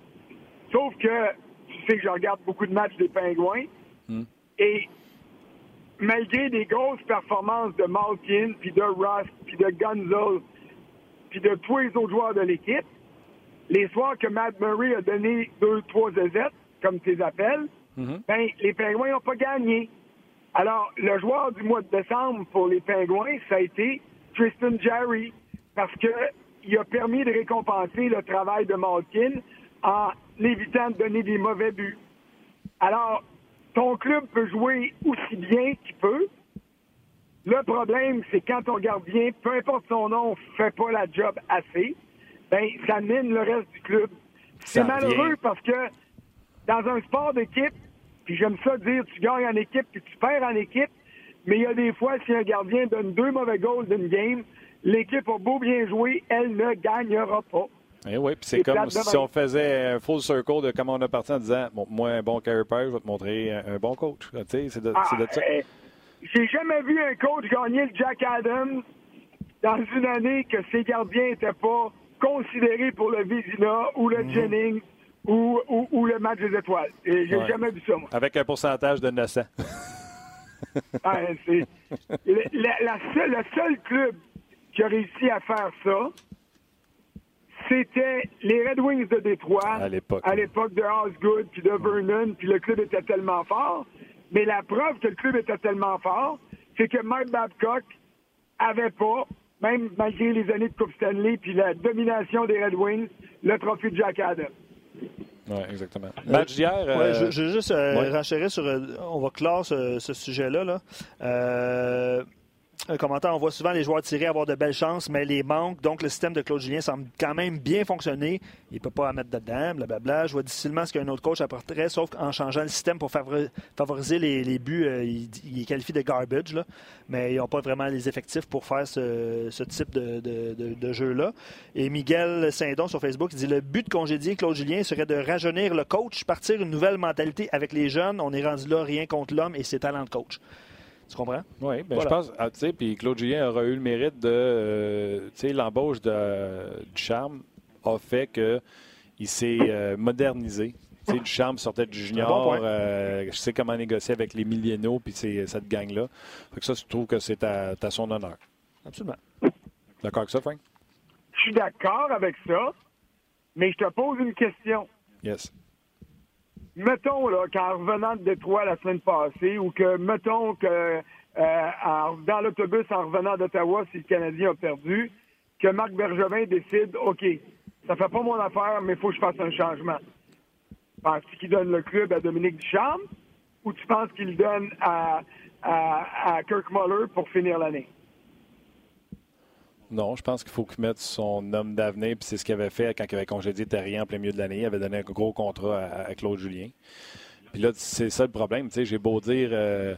Speaker 3: Sauf que tu sais que je regarde beaucoup de matchs des Pingouins. Hmm. Et malgré des grosses performances de Malkin, puis de Ross, puis de Gunzel, puis de tous les autres joueurs de l'équipe, les soirs que Matt Murray a donné deux, trois Z, comme tu les appelles, mm-hmm. ben, les Pingouins n'ont pas gagné. Alors, le joueur du mois de décembre pour les Pingouins, ça a été Tristan Jarry, parce qu'il a permis de récompenser le travail de Malkin en évitant de donner des mauvais buts. Alors, ton club peut jouer aussi bien qu'il peut. Le problème, c'est quand ton gardien, peu importe son nom, fait pas la job assez, ben ça mine le reste du club. C'est malheureux parce que dans un sport d'équipe, puis j'aime ça dire, tu gagnes en équipe puis tu perds en équipe, mais il y a des fois, si un gardien donne deux mauvais goals d'une game, l'équipe a beau bien jouer, elle ne gagnera pas.
Speaker 1: Eh oui, puis c'est comme si on faisait un full circle de comment on a parti en disant bon, Moi, un bon carry je vais te montrer un, bon coach. C'est de,
Speaker 3: ah,
Speaker 1: de, ça.
Speaker 3: Eh, j'ai jamais vu un coach gagner le Jack Adams dans une année que ses gardiens n'étaient pas considérés pour le Vizina ou le mhm. Jennings ou, ou, le match des étoiles. Et j'ai jamais vu ça, moi.
Speaker 1: Avec un pourcentage de 900.
Speaker 3: ah, c'est, le seul club qui a réussi à faire ça, c'était les Red Wings de Détroit
Speaker 1: à l'époque,
Speaker 3: à l'époque de Osgood puis de Vernon, puis le club était tellement fort. Mais la preuve que le club était tellement fort, c'est que Mike Babcock avait pas, même malgré les années de Coupe Stanley puis la domination des Red Wings, le trophée de Jack Adams.
Speaker 1: Oui, exactement. Match d'hier. Euh...
Speaker 2: je, je, juste euh, sur. Euh, on va clore ce, ce sujet-là. Là. Commentaire, on voit souvent les joueurs tirés avoir de belles chances, mais les manques. Donc, le système de Claude Julien semble quand même bien fonctionner. Il ne peut pas en mettre dedans, blablabla. Je vois difficilement ce qu'un autre coach apporterait, sauf qu'en changeant le système pour favoriser les, buts, euh, il, est qualifié de garbage. Mais ils n'ont pas vraiment les effectifs pour faire ce, type de, jeu-là. Et Miguel Saint-Don sur Facebook dit le but de congédier Claude Julien serait de rajeunir le coach, partir une nouvelle mentalité avec les jeunes. On est rendu là rien contre l'homme et ses talents de coach. Tu comprends?
Speaker 1: Oui, ben je pense, ah, tu sais, puis Claude Julien aura eu le mérite de, euh, tu sais, l'embauche du Charme a fait qu'il s'est euh, modernisé. Tu sais, du Charme sortait du junior, euh, je sais comment négocier avec les millénaux puis cette gang-là. Fait que ça, je trouve que c'est à, son honneur.
Speaker 2: Absolument.
Speaker 1: D'accord avec ça, Frank?
Speaker 3: Je suis d'accord avec ça, mais je te pose une question.
Speaker 1: Yes
Speaker 3: mettons là, qu'en revenant de Détroit la semaine passée, ou que, mettons que euh, dans l'autobus en revenant d'Ottawa, si le Canadien a perdu, que Marc Bergevin décide, OK, ça fait pas mon affaire, mais il faut que je fasse un changement. Penses-tu qu'il donne le club à Dominique Ducharme ou tu penses qu'il donne à, à Kirk Muller pour finir l'année?
Speaker 1: Non, je pense qu'il faut qu'il mette son homme d'avenir, puis c'est ce qu'il avait fait quand il avait congédié Terrien en plein milieu de l'année. Il avait donné un gros contrat à, Claude Julien. Puis là, c'est ça le problème. J'ai beau dire, euh,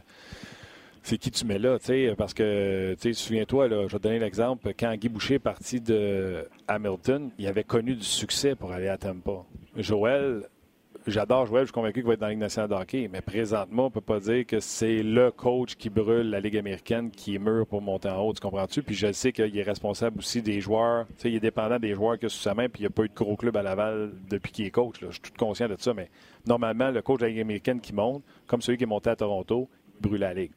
Speaker 1: c'est qui tu mets là, parce que, souviens-toi, je vais te donner l'exemple, quand Guy Boucher est parti de Hamilton, il avait connu du succès pour aller à Tampa. Joël, j'adore jouer, je suis convaincu qu'il va être dans la Ligue nationale de hockey, mais présentement, on ne peut pas dire que c'est le coach qui brûle la Ligue américaine qui est mûr pour monter en haut, tu comprends-tu? Puis je sais qu'il est responsable aussi des joueurs, tu sais, il est dépendant des joueurs a sous sa main, puis il n'y a pas eu de gros club à Laval depuis qu'il est coach. Je suis tout conscient de ça, mais normalement, le coach de la Ligue américaine qui monte, comme celui qui est monté à Toronto, brûle la Ligue.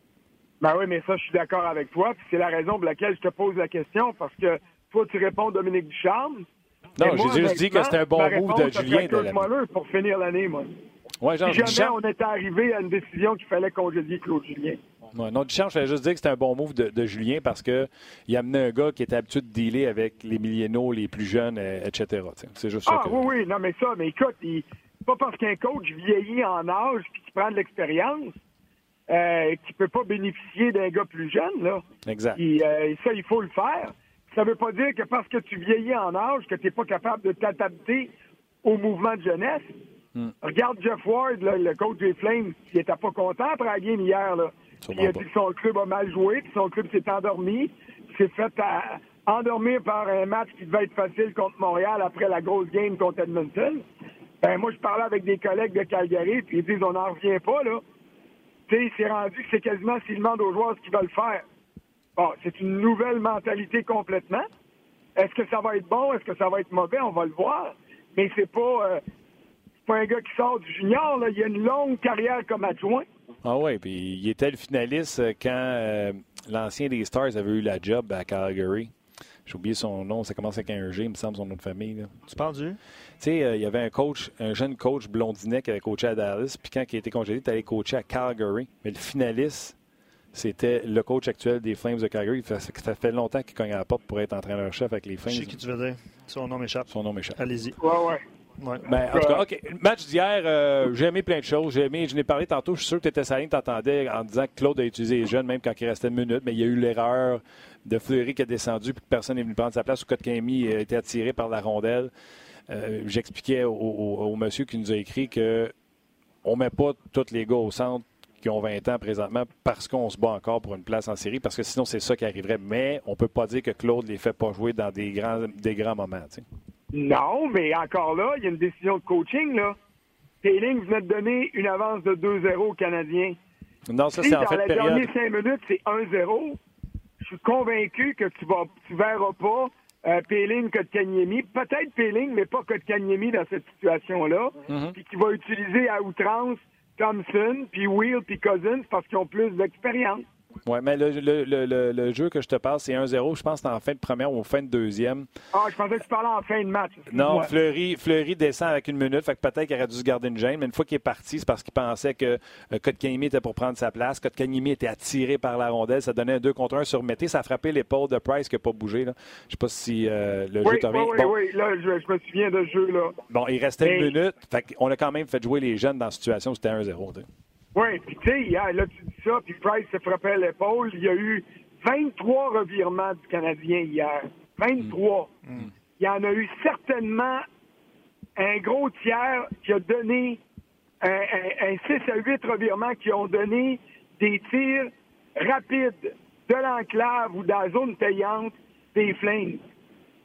Speaker 3: Ben oui, mais ça, je suis d'accord avec toi, puis c'est la raison pour laquelle je te pose la question, parce que toi, tu réponds Dominique Ducharme,
Speaker 1: non, j'ai juste dit que c'était un bon move de Julien.
Speaker 3: De pour finir l'année, moi.
Speaker 1: Ouais, genre,
Speaker 3: si jamais on était arrivé à une décision qu'il fallait congédier Claude Julien.
Speaker 1: Ouais, non, Duchamp, je vais juste dire que c'était un bon move de, Julien parce qu'il amenait un gars qui était habitué de dealer avec les millénaux, les plus jeunes, etc. C'est juste
Speaker 3: ah,
Speaker 1: ça.
Speaker 3: oui, oui, non, mais ça, mais écoute, pas parce qu'un coach vieillit en âge et qu'il prend de l'expérience, euh, qui peut pas bénéficier d'un gars plus jeune, là.
Speaker 1: Exact.
Speaker 3: Et, ça, il faut le faire. Ça veut pas dire que parce que tu vieillis en âge, que tu n'es pas capable de t'adapter au mouvement de jeunesse. Hmm. Regarde Jeff Ward, le coach des Flames, qui était pas content après la game hier. Là. il a dit que son club a mal joué, puis son club s'est endormi. s'est fait endormir par un match qui devait être facile contre Montréal après la grosse game contre Edmonton. Ben, moi, je parlais avec des collègues de Calgary, puis ils disent on n'en revient pas, là. Tu sais, c'est rendu que c'est quasiment s'ils demandent aux joueurs ce qu'ils veulent faire. Bon, c'est une nouvelle mentalité complètement. Est-ce que ça va être bon? Est-ce que ça va être mauvais? On va le voir. Mais c'est pas, euh, pas un gars qui sort du junior. Là. Il a une longue carrière comme adjoint.
Speaker 1: Ah oui, puis il était le finaliste quand euh, l'ancien des Stars avait eu la job à Calgary. J'ai oublié son nom, ça commence avec un G, il me semble, son nom de famille.
Speaker 2: Tu penses du?
Speaker 1: Tu sais, euh, il y avait un coach, un jeune coach blondinet qui avait coaché à Dallas, puis quand il a été congédié, il allé coacher à Calgary. Mais le finaliste, c'était le coach actuel des Flames de Calgary. Ça, fait longtemps qu'il cogne à la porte pour être entraîneur-chef avec les Flames. Je
Speaker 2: sais qui tu veux dire. Son nom m'échappe.
Speaker 1: Son nom m'échappe.
Speaker 2: Allez-y.
Speaker 3: Ouais, ouais.
Speaker 1: Ouais. Ben, en tout cas, OK. Le match d'hier, euh, j'ai aimé plein de choses. J'ai aimé, je n'ai parlé tantôt, je suis sûr que tu étais salé, tu entendais en disant que Claude a utilisé les jeunes, même quand il restait une minute, mais il y a eu l'erreur de Fleury qui a descendu puis que personne n'est venu prendre sa place ou Kotkami a été attiré par la rondelle. Euh, j'expliquais au, monsieur qui nous a écrit que on met pas tous les gars au centre qui ont 20 ans présentement parce qu'on se bat encore pour une place en série, parce que sinon c'est ça qui arriverait. Mais on peut pas dire que Claude les fait pas jouer dans des grands, des grands moments.
Speaker 3: Non, mais encore là, il y a une décision de coaching. là. Venait de donner une avance de 2-0 aux Canadiens.
Speaker 1: Non, ça, c'est en fait
Speaker 3: dans les dernières 5 minutes, c'est 1-0. Je suis convaincu que tu vas, tu verras pas euh, Péling, Kotkaniemi. Peut-être Péling, mais pas Kotkaniemi dans cette situation-là. Mm-hmm. Puis qui va utiliser à outrance Thompson, puis Will, puis Cousins parce qu'ils ont plus d'expérience.
Speaker 1: Oui, mais le, le, le, jeu que je te parle, c'est 1-0. Je pense que c'est en fin de première ou en fin de deuxième.
Speaker 3: Ah, je pensais que tu parlais en fin de match.
Speaker 1: Non, Fleury, Fleury descend avec une minute. Fait que peut-être qu'il aurait dû se garder une gêne. Mais une fois qu'il est parti, c'est parce qu'il pensait que euh, Kotkaniemi était pour prendre sa place. Kotkaniemi était attiré par la rondelle. Ça donnait un 2 contre 1 sur Mété. Ça a frappé l'épaule de Price qui n'a pas bougé. Là. Je sais pas si euh, le jeu t'a
Speaker 3: oui, oui, oui, là, je, me souviens de ce jeu-là.
Speaker 1: Bon, il restait une minute. Fait qu'on a quand même fait jouer les jeunes dans la situation où c'était 1-0.
Speaker 3: Oui, puis tu sais, là, tu dis ça, puis Price se frappait l'épaule. Il y a eu 23 revirements du Canadien hier. 23. Mm. Mm. Il y en a eu certainement un gros tiers qui a donné un, 6 à 8 revirements qui ont donné des tirs rapides de l'enclave ou de la zone payante des Flames.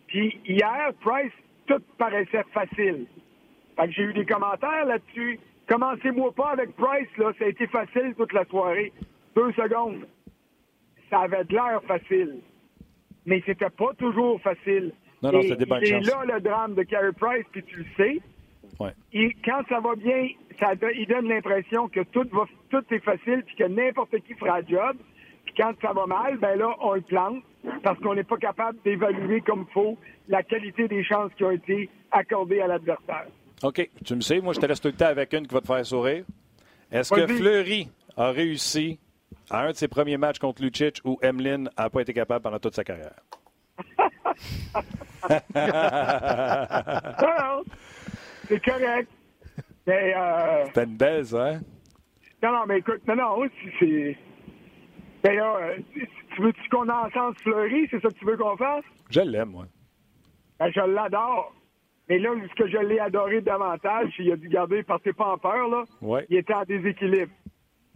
Speaker 3: Puis hier, Price, tout paraissait facile. Fait que j'ai eu des commentaires là-dessus. Commencez-moi pas avec Price, là. Ça a été facile toute la soirée. Deux secondes. Ça avait de l'air facile. Mais c'était pas toujours facile.
Speaker 1: Non, non, c'est des bonnes
Speaker 3: Et là le drame de Carey Price, puis tu le sais.
Speaker 1: Ouais.
Speaker 3: Et quand ça va bien, ça, il donne l'impression que tout, va, tout est facile, puis que n'importe qui fera le job. Puis quand ça va mal, ben là, on le plante, parce qu'on n'est pas capable d'évaluer comme faut la qualité des chances qui ont été accordées à l'adversaire.
Speaker 1: OK. Tu me sais, moi, je te laisse tout le temps avec une qui va te faire sourire. Est-ce que Fleury a réussi à un de ses premiers matchs contre Lucic où Emlyn n'a pas été capable pendant toute sa carrière?
Speaker 3: non, c'est correct. Mais. Euh...
Speaker 1: C'était une belle, ça, hein?
Speaker 3: Non, non, mais écoute, non, non, c'est. Ben là, euh, tu veux-tu qu'on encense Fleury? C'est ça que tu veux qu'on fasse?
Speaker 1: Je l'aime, moi.
Speaker 3: Ben, je l'adore. Mais là, ce que je l'ai adoré davantage, il a dû garder, partez pas en peur, là. Il était en déséquilibre.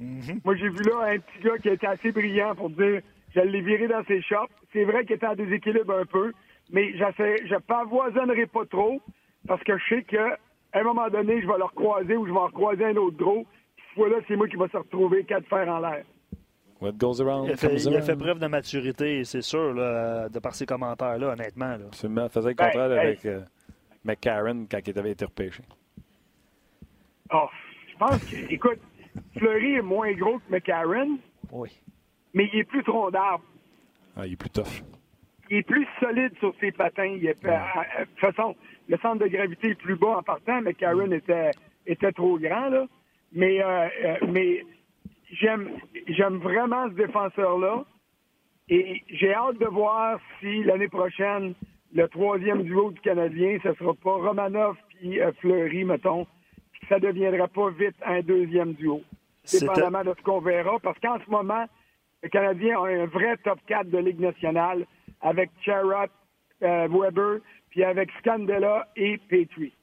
Speaker 1: Mm-hmm.
Speaker 3: Moi, j'ai vu là un petit gars qui était assez brillant pour dire je l'ai viré dans ses shops. C'est vrai qu'il était en déséquilibre un peu, mais je pavoisonnerai pas trop parce que je sais qu'à un moment donné, je vais le recroiser ou je vais en recroiser un autre gros. Cette fois-là, c'est moi qui vais se retrouver quatre fers en l'air.
Speaker 1: What goes around,
Speaker 2: il, a fait, il a fait, preuve de maturité, c'est sûr, là, de par ses commentaires-là, honnêtement. Là.
Speaker 1: Absolument. Faisait le contraire avec. Euh, McCarron quand il avait été repêché?
Speaker 3: Oh, je pense que, écoute, Fleury est moins gros que McCarron.
Speaker 2: Oui.
Speaker 3: Mais il est plus trondable.
Speaker 1: Ah, il est plus tough.
Speaker 3: Il est plus solide sur ses patins. Il est, de toute façon, le centre de gravité est plus bas en partant. McCarron mm. était, était trop grand, là. Mais, euh, euh, mais j'aime, j'aime vraiment ce défenseur-là. Et j'ai hâte de voir si l'année prochaine, le troisième duo du Canadien, ce sera pas Romanov puis euh, Fleury, mettons, ça ne deviendrait pas vite un deuxième duo. Dépendamment de ce qu'on verra, parce qu'en ce moment, le Canadien a un vrai top 4 de Ligue nationale avec Charrot, euh, Weber, puis avec Scandella et Petrie.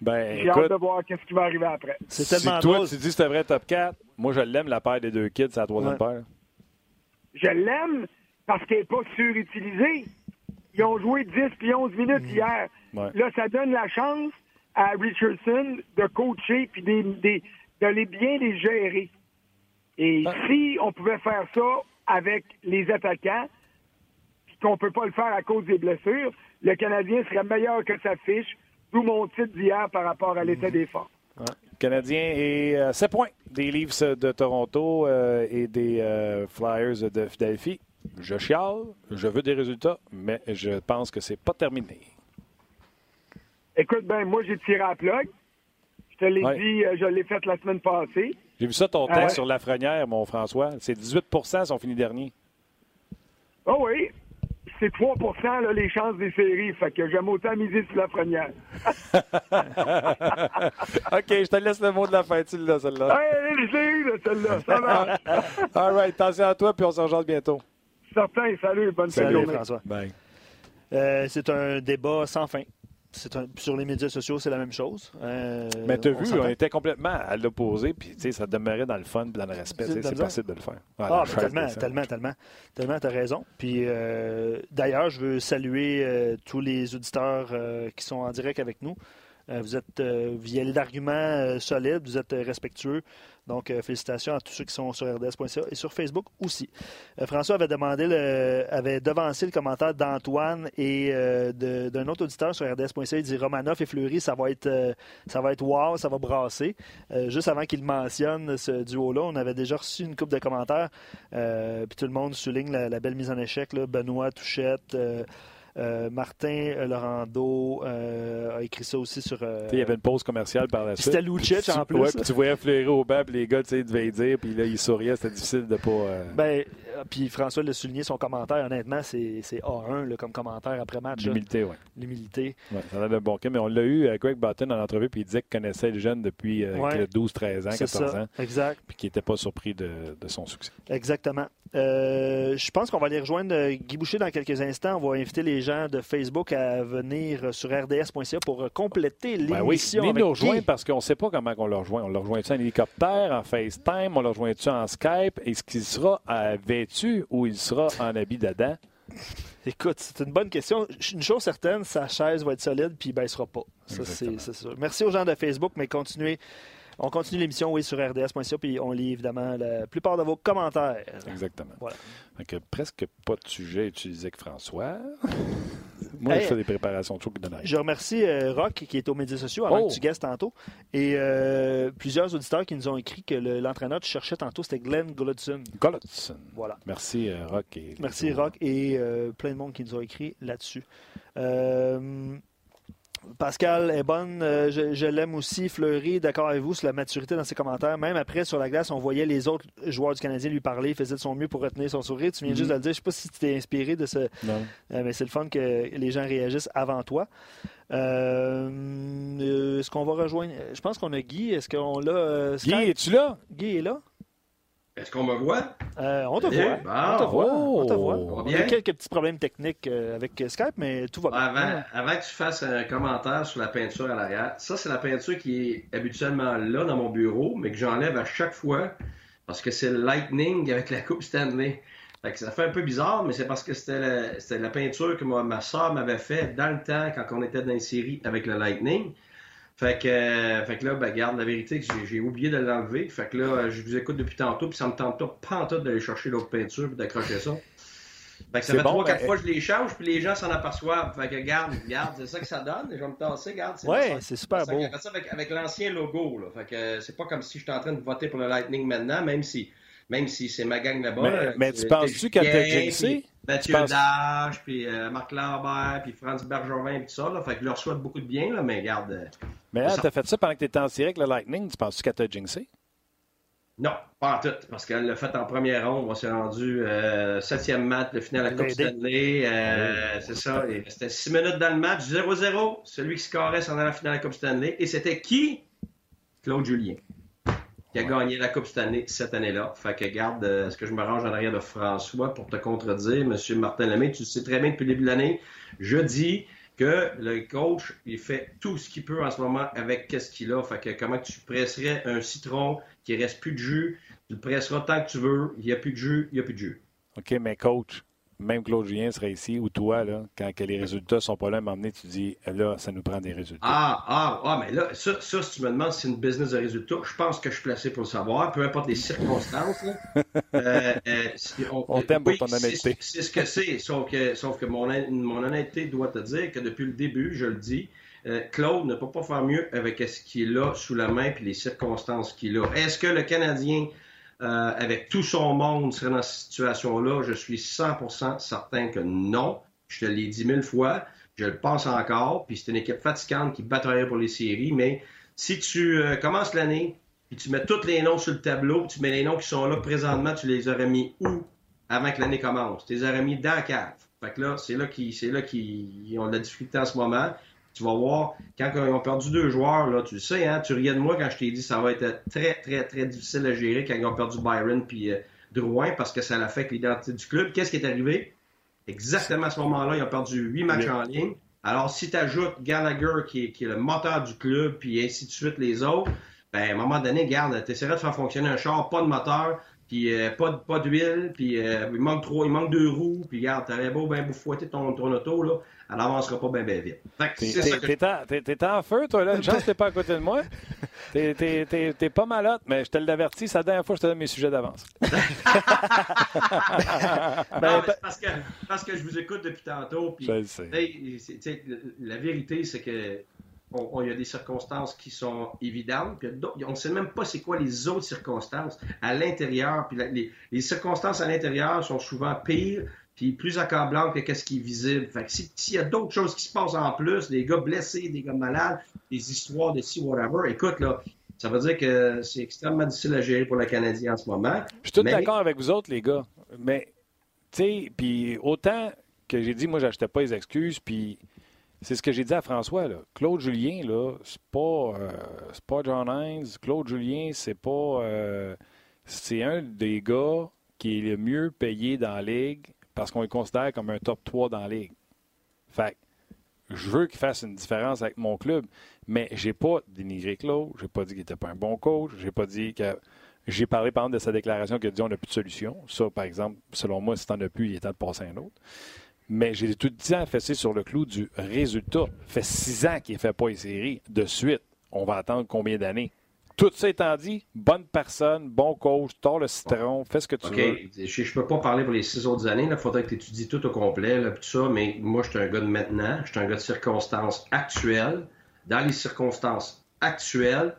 Speaker 1: Ben,
Speaker 3: J'ai hâte de voir ce qui va arriver après.
Speaker 1: C'est tellement si toi, tu dis que c'est un vrai top 4, moi, je l'aime, la paire des deux kids, c'est la troisième paire.
Speaker 3: Je l'aime parce qu'elle n'est pas surutilisée. Ils ont joué 10 puis 11 minutes mm. hier. Là, ça donne la chance à Richardson de coacher puis des, de les bien les gérer. Et ah. si on pouvait faire ça avec les attaquants, puis qu'on ne peut pas le faire à cause des blessures, le Canadien serait meilleur que sa fiche, d'où mon titre d'hier par rapport à l'état mm. des forces.
Speaker 1: Canadien et 7 euh, points des Leafs de Toronto euh, et des euh, Flyers de Philadelphie. Je chiale, je veux des résultats, mais je pense que c'est pas terminé.
Speaker 3: Écoute, ben moi j'ai tiré à plug. Je te l'ai dit, je l'ai fait la semaine passée.
Speaker 1: J'ai vu ça ton texte sur Lafrenière, mon François. C'est 18% son fini dernier.
Speaker 3: Oh oui c'est 3 là, les chances des séries. Fait que j'aime autant miser sur la première.
Speaker 1: OK, je te laisse le mot de la fin, tu là, celle-là.
Speaker 3: Hey, les celle-là. Ça va.
Speaker 1: All right, attention à toi, puis on se rejoint bientôt.
Speaker 3: Certain, salut, bonne
Speaker 2: salut, François. Bye. Euh, c'est un débat sans fin sur les médias sociaux, c'est la même chose.
Speaker 1: Euh, mais tu as vu, on était complètement à l'opposé, puis ça demeurait dans le fun et dans le respect. C'est possible de le faire.
Speaker 2: ah, tellement, tellement, tellement, tellement, tu as raison. Puis euh, d'ailleurs, je veux saluer euh, tous les auditeurs qui sont en direct avec nous. vous êtes, vous y allez d'arguments solides, vous êtes respectueux. Donc, euh, félicitations à tous ceux qui sont sur RDS.ca et sur Facebook aussi. Euh, François avait demandé, le, avait devancé le commentaire d'Antoine et euh, d'un autre auditeur sur RDS.ca. Il dit Romanoff et Fleury, ça va être, ça va être wow, ça va brasser. juste avant qu'il mentionne ce duo-là, on avait déjà reçu une coupe de commentaires. Puis tout le monde souligne la, belle mise en échec. Benoît Touchette. Euh, Martin Laurando euh, a écrit ça aussi sur. Euh,
Speaker 1: il y avait une pause commerciale par la suite.
Speaker 2: C'était Lucic en plus. Ouais,
Speaker 1: tu voyais fleurir au bas, les gars devaient dire, puis là, ils souriaient, c'était difficile de pas.
Speaker 2: Ben, puis François l'a souligné, son commentaire, honnêtement, c'est A1 comme commentaire après match.
Speaker 1: L'humilité, oui.
Speaker 2: L'humilité.
Speaker 1: Ouais, ça avait un bon cas, mais on l'a eu, Greg Button, en entrevue, puis il disait qu'il connaissait le jeune depuis 12, 13 ans, 14 ans.
Speaker 2: Exact.
Speaker 1: Puis qu'il n'était pas surpris de, de, son succès.
Speaker 2: Exactement. Je pense qu'on va aller rejoindre Guy Boucher dans quelques instants. On va inviter les gens de Facebook à venir sur rds.ca pour compléter ben l'émission.
Speaker 1: oui, venez nous rejoindre parce qu'on ne sait pas comment on le rejoint. On le rejoint-tu en hélicoptère, en FaceTime, on le rejoint-tu en Skype? Est-ce qu'il sera vêtu ou il sera en habit d'Adam?
Speaker 2: Écoute, c'est une bonne question. Une chose certaine, sa chaise va être solide puis il ne baissera pas. Ça, c'est sûr. Merci aux gens de Facebook, mais continuez on continue l'émission, oui, sur rds.ca, puis on lit évidemment la plupart de vos commentaires.
Speaker 1: Exactement. Voilà. Donc, presque pas de sujet utilisé que François. Moi, je fais des préparations de
Speaker 2: Je remercie euh, Rock, qui est aux médias sociaux, avant que oh! tu guestes tantôt, et euh, plusieurs auditeurs qui nous ont écrit que l'entraîneur que tu cherchais tantôt, c'était Glenn Gollotson.
Speaker 1: Gollotson. Voilà. Merci, euh, Rock. Et
Speaker 2: Merci, Rock, et plein de monde qui nous ont écrit là-dessus. Pascal est bonne, euh, je, l'aime aussi. Fleury, d'accord avec vous sur la maturité dans ses commentaires. Même après, sur la glace, on voyait les autres joueurs du Canadien lui parler, faisaient de son mieux pour retenir son sourire. Tu viens juste mhm. de le dire. Je ne sais pas si tu t'es inspiré de ce. Euh, mais c'est le fun que les gens réagissent avant toi. Euh, est-ce qu'on va rejoindre. Je pense qu'on a Guy. Est-ce qu'on l'a.
Speaker 1: Guy, es-tu là?
Speaker 2: Guy est là.
Speaker 4: Est-ce qu'on me voit?
Speaker 2: Euh, on te voit. On te voit. on te voit. On a quelques petits problèmes techniques euh, avec Skype, mais tout va bien.
Speaker 4: Avant, avant, que tu fasses un commentaire sur la peinture à l'arrière, ça, c'est la peinture qui est habituellement là dans mon bureau, mais que j'enlève à chaque fois parce que c'est le Lightning avec la Coupe Stanley. Fait que ça fait un peu bizarre, mais c'est parce que c'était la, la, peinture que ma, ma soeur m'avait fait dans le temps quand on était dans une série avec le Lightning. Fait que, euh, fait que là, ben, garde la vérité que j'ai oublié de l'enlever. Fait que là, je vous écoute depuis tantôt, puis ça me tente pas en tout d'aller chercher l'autre peinture et d'accrocher ça. Fait que ça fait trois, quatre ben, fois que je les change, puis les gens s'en aperçoivent. Fait que garde, garde, c'est ça que ça donne. Je vais me tasser, garde.
Speaker 2: Ouais, c'est super beau.
Speaker 4: Ça avec, avec l'ancien logo, là. Fait que c'est pas comme si j'étais en train de voter pour le Lightning maintenant, même si même si c'est ma gang là-bas.
Speaker 1: Mais, tu penses-tu qu'elle t'a jinxé?
Speaker 4: Mathieu penses... Dage, puis euh, Marc Lambert, puis Franz Bergevin, puis tout ça. Là. Fait que je leur souhaite beaucoup de bien, là, mais regarde. Euh,
Speaker 1: mais là, t'as fait ça pendant que t'étais en avec le Lightning. Tu penses-tu qu'elle t'a jinxé?
Speaker 4: Non, pas en tout, parce qu'elle l'a fait en première ronde. On s'est rendu euh, septième match de finale à la Coupe Stanley. Euh, c'est ça. C'était six minutes dans le match, 0-0. Celui qui scorait s'en allait à la finale à la Coupe Stanley. Et c'était qui? Claude Julien, qui a gagné la Coupe cette année, cette année-là. Fait que garde, euh, est-ce que je me range en arrière de François pour te contredire, Monsieur Martin Lemay, tu sais très bien depuis le début de l'année, je dis que le coach, il fait tout ce qu'il peut en ce moment avec qu'est-ce qu'il a. Fait que comment tu presserais un citron qui reste plus de jus, tu le presseras tant que tu veux, il n'y a plus de jus, il n'y a plus de jus.
Speaker 1: OK, mais coach, même Claude Julien serait ici, ou toi, là, quand les résultats sont pas là, à tu dis, là, ça nous prend des résultats.
Speaker 4: Ah, ah, ah, mais là, ça, ça si tu me demandes si c'est une business de résultats, je pense que je suis placé pour le savoir, peu importe les circonstances.
Speaker 1: Euh, euh, on, t'aime pour ton honnêteté.
Speaker 4: C'est ce que c'est, sauf que, sauf que mon, mon, honnêteté doit te dire que depuis le début, je le dis, euh, Claude ne peut pas faire mieux avec ce qu'il a sous la main et les circonstances qu'il a. Est-ce que le Canadien euh, avec tout son monde serait dans cette situation-là? Je suis 100% certain que non. Je te l'ai dit mille fois. Je le pense encore. Puis c'est une équipe fatigante qui bataillerait pour les séries. Mais si tu euh, commences l'année, puis tu mets tous les noms sur le tableau, tu mets les noms qui sont là présentement, tu les aurais mis où avant que l'année commence? Tu les aurais mis dans la cave. Fait que là, c'est là qu'ils ont de la difficulté en ce moment. Tu vas voir, quand ils ont perdu deux joueurs, là, tu le sais, hein, tu riais de moi quand je t'ai dit que ça va être très, très, très difficile à gérer quand ils ont perdu Byron puis euh, Drouin parce que ça l'affecte l'identité du club. Qu'est-ce qui est arrivé? Exactement à ce moment-là, ils ont perdu huit matchs en ligne. Alors, si tu ajoutes Gallagher, qui est, qui est, le moteur du club, puis ainsi de suite les autres, ben, à un moment donné, garde, tu essaierais de faire fonctionner un char, pas de moteur, puis euh, pas, pas d'huile, puis euh, il manque trois, il manque deux roues, puis regarde, t'aurais beau ben fouetter ton, ton auto, là, elle n'avancera pas bien, bien vite.
Speaker 1: T'es en, feu, toi, là. Une chance que t'es pas à côté de moi. T'es pas malade, mais je te l'avertis, c'est la dernière fois que je te donne mes sujets d'avance.
Speaker 4: Ben, parce, que, parce que je vous écoute depuis tantôt. Puis, la vérité, c'est que il y a des circonstances qui sont évidentes, puis on ne sait même pas c'est quoi les autres circonstances à l'intérieur. Puis les, les, circonstances à l'intérieur sont souvent pires puis plus accablant que ce qui est visible. Fait que s'il y a d'autres choses qui se passent en plus, des gars blessés, des gars malades, des histoires de si, whatever, écoute, là, ça veut dire que c'est extrêmement difficile à gérer pour le Canadien en ce moment.
Speaker 1: Je suis tout d'accord avec vous autres, les gars. Mais, tu sais, puis autant que j'ai dit, moi, j'achetais pas les excuses, puis c'est ce que j'ai dit à François. Claude Julien, là, c'est pas, euh, pas John Hines. Claude Julien, c'est pas. Euh, c'est un des gars qui est le mieux payé dans la ligue parce qu'on le considère comme un top 3 dans la ligue. Fait je veux qu'il fasse une différence avec mon club, mais j'ai pas dénigré Claude, j'ai pas dit qu'il était pas un bon coach, j'ai pas dit que. J'ai parlé par exemple de sa déclaration qu'il a dit on n'a plus de solution. Ça, par exemple, selon moi, si t'en as plus, il est temps de passer un autre. Mais j'ai tout dit à fessé sur le clou du résultat. Ça fait six ans qu'il ne fait pas les séries de suite. On va attendre combien d'années? Tout ça étant dit, bonne personne, bon coach, tords le citron, fais ce que tu veux.
Speaker 4: Je ne peux pas parler pour les six autres années. Il faudrait que tu étudies tout au complet, là, tout ça, mais moi, je suis un gars de maintenant, je suis un gars de circonstances actuelles. Dans les circonstances actuelles,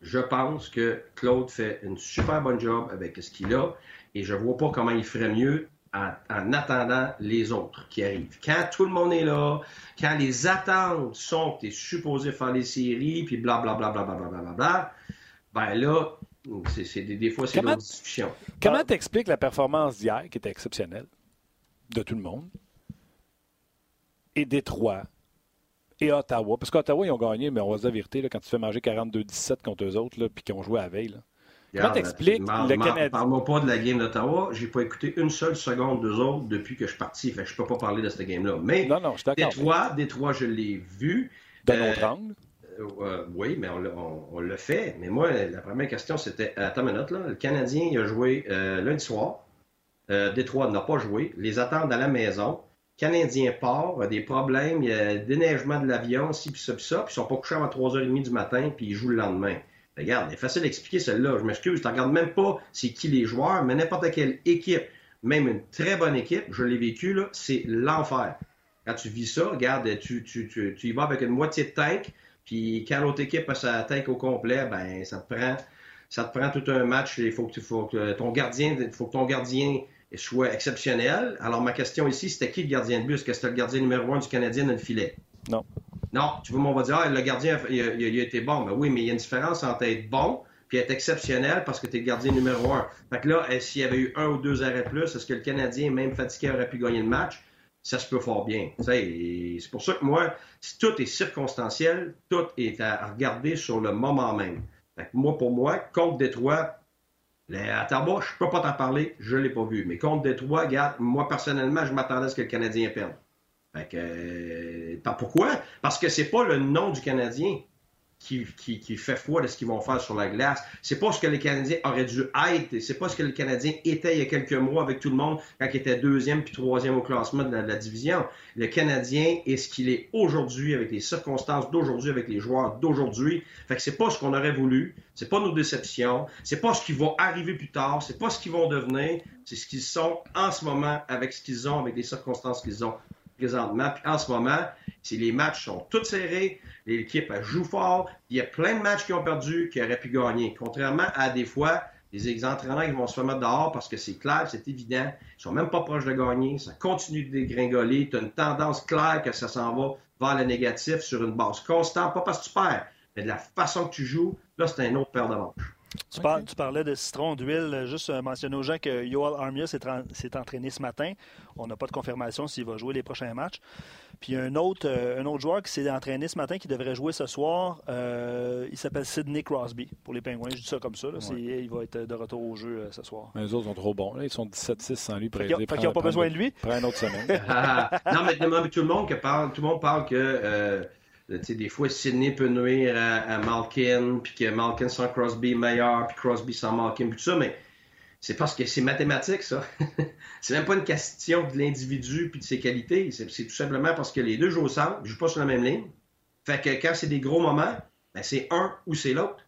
Speaker 4: je pense que Claude fait une super bonne job avec ce qu'il a et je ne vois pas comment il ferait mieux en, en, attendant les autres qui arrivent. Quand tout le monde est là, quand les attentes sont que tu es supposé faire les séries, puis blablabla, bla, bla, bla, bla, bla, bla, ben là, c'est, des, fois, c'est une discussion.
Speaker 1: Comment t'expliques la performance d'hier, qui était exceptionnelle, de tout le monde, et Détroit, et Ottawa? Parce qu'Ottawa, ils ont gagné, mais on va se dire la vérité, là, quand tu fais manger 42-17 contre eux autres, là, puis qu'ils ont joué à veille. Là. Comment t'expliques le Canadien?
Speaker 4: Parle-moi pas de la game d'Ottawa. J'ai pas écouté une seule seconde d'eux autres depuis que je suis parti. Fait que je peux pas parler de cette game-là. Mais
Speaker 1: non, non, je
Speaker 4: Détroit, Détroit, je l'ai vu.
Speaker 1: De notre angle?
Speaker 4: Euh, oui, mais on, le fait. Mais moi, la première question, c'était Attends une minute, là. Le Canadien, il a joué euh, lundi soir. Euh, Détroit n'a pas joué. Les attendent à la maison. Canadien part, a des problèmes, il y a déneigement de l'avion, ci, puis ça, puis ça, puis ils sont pas couchés avant 3h30 du matin, puis ils jouent le lendemain. Regarde, c'est facile d'expliquer celle-là. Je m'excuse, tu regardes même pas c'est qui les joueurs, mais n'importe quelle équipe, même une très bonne équipe, je l'ai vécu, c'est l'enfer. Quand tu vis ça, regarde, tu, tu, tu, tu y vas avec une moitié de tank, puis quand l'autre équipe a sa tête au complet, ben ça te prend ça te prend tout un match. Il faut que, faut que ton gardien, faut que ton gardien soit exceptionnel. Alors ma question ici, c'était qui le gardien de but? Est-ce que c'était le gardien numéro un du Canadien dans le filet?
Speaker 1: Non.
Speaker 4: Non, tu vois, on va dire, ah, le gardien, il a, été bon. Ben oui, mais il y a une différence entre être bon puis être exceptionnel parce que tu es le gardien numéro un. Fait que là, s'il y avait eu un ou deux arrêts plus, est-ce que le Canadien, même fatigué, aurait pu gagner le match? ça se peut fort bien. C'est pour ça que moi, tout est circonstanciel, tout est à regarder sur le moment même. moi, pour moi, contre Détroit, à Ottawa, je peux pas t'en parler, je l'ai pas vu. Mais contre Détroit, regarde, moi, personnellement, je m'attendais à ce que le Canadien perde. Fait que, euh, pourquoi? Parce que c'est pas le nom du Canadien qui, fait foi de ce qu'ils vont faire sur la glace. C'est pas ce que les Canadiens auraient dû être. C'est pas ce que les Canadiens étaient il y a quelques mois avec tout le monde quand ils étaient deuxième puis troisième au classement de la, division. Le Canadien est ce qu'il est aujourd'hui avec les circonstances d'aujourd'hui, avec les joueurs d'aujourd'hui. Fait que c'est pas ce qu'on aurait voulu. C'est pas nos déceptions. C'est pas ce qui va arriver plus tard. C'est pas ce qu'ils vont devenir. C'est ce qu'ils sont en ce moment avec ce qu'ils ont, avec les circonstances qu'ils ont présentement. Puis en ce moment, si les matchs sont tous serrés, l'équipe joue fort, il y a plein de matchs qui ont perdu, qui auraient pu gagner. Contrairement à des fois, des entraîneurs qui vont se faire mettre dehors parce que c'est clair, c'est évident, ils sont même pas proches de gagner, ça continue de dégringoler, tu as une tendance claire que ça s'en va vers le négatif sur une base constante, pas parce que tu perds, mais de la façon que tu joues, là, c'est un autre paire de manches.
Speaker 2: Tu, parlais de citron, d'huile. Juste euh, mentionner aux gens que Yoel Armia s'est entraîné ce matin. On n'a pas de confirmation s'il va jouer les prochains matchs. Puis il y a un autre, euh, un autre joueur qui s'est entraîné ce matin qui devrait jouer ce soir. Euh, il s'appelle Sidney Crosby pour les Pingouins. Je dis ça comme ça. Il va être de retour au jeu ce soir.
Speaker 1: Mais les autres sont trop bons. Ils sont 17-6 sans lui.
Speaker 2: Fait qu'ils n'ont pas besoin de lui?
Speaker 1: Prends une autre semaine.
Speaker 4: Ah, non, mais, tout, le monde parle, tout le monde parle que des fois, Sidney peut nuire à, Malkin, puis que Malkin sans Crosby est meilleur, puis Crosby sans Malkin, puis tout ça, mais c'est parce que c'est mathématique, ça. c'est même pas une question de l'individu puis de ses qualités. C'est tout simplement parce que les deux jouent au centre, jouent pas sur la même ligne. Fait que quand c'est des gros moments, ben c'est un ou c'est l'autre.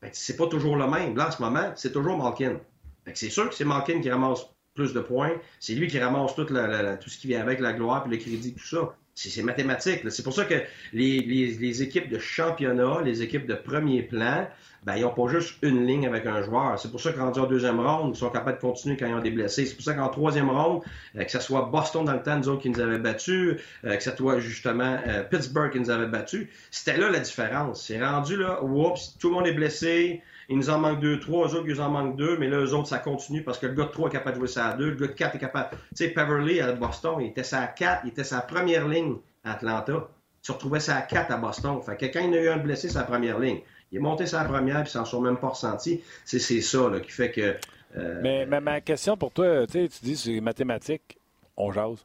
Speaker 4: Fait que c'est pas toujours le même. Là, en ce moment, c'est toujours Malkin. Fait que c'est sûr que c'est Malkin qui ramasse plus de points. C'est lui qui ramasse tout, tout ce qui vient avec la gloire puis le crédit, tout ça. C'est mathématique. C'est pour ça que les, équipes de championnat, les équipes de premier plan, ben, ils n'ont pas juste une ligne avec un joueur. C'est pour ça qu'en deuxième ronde, ils sont capables de continuer quand ils ont des blessés. C'est pour ça qu'en troisième ronde, euh, que ce soit Boston dans le temps, nous autres qui nous avaient battus, euh, que ce soit justement euh, Pittsburgh qui nous avait battus, c'était là la différence. C'est rendu là, oups, tout le monde est blessé, il nous en manque deux, trois, eux autres, ils en manquent deux, mais là, eux autres, ça continue parce que le gars de 3 est capable de jouer ça à deux, le gars de 4 est capable. Tu sais, Peverly à Boston, il était ça à 4, il était sa première ligne à Atlanta. Il se retrouvait ça à 4 à Boston. Fait que quand il a eu un blessé, sa première ligne. Il est monté sa première, puis ils s'en sont même pas ressentis. C'est ça là, qui fait que.
Speaker 1: Euh, mais, ma question pour toi, tu dis c'est mathématique, on jase.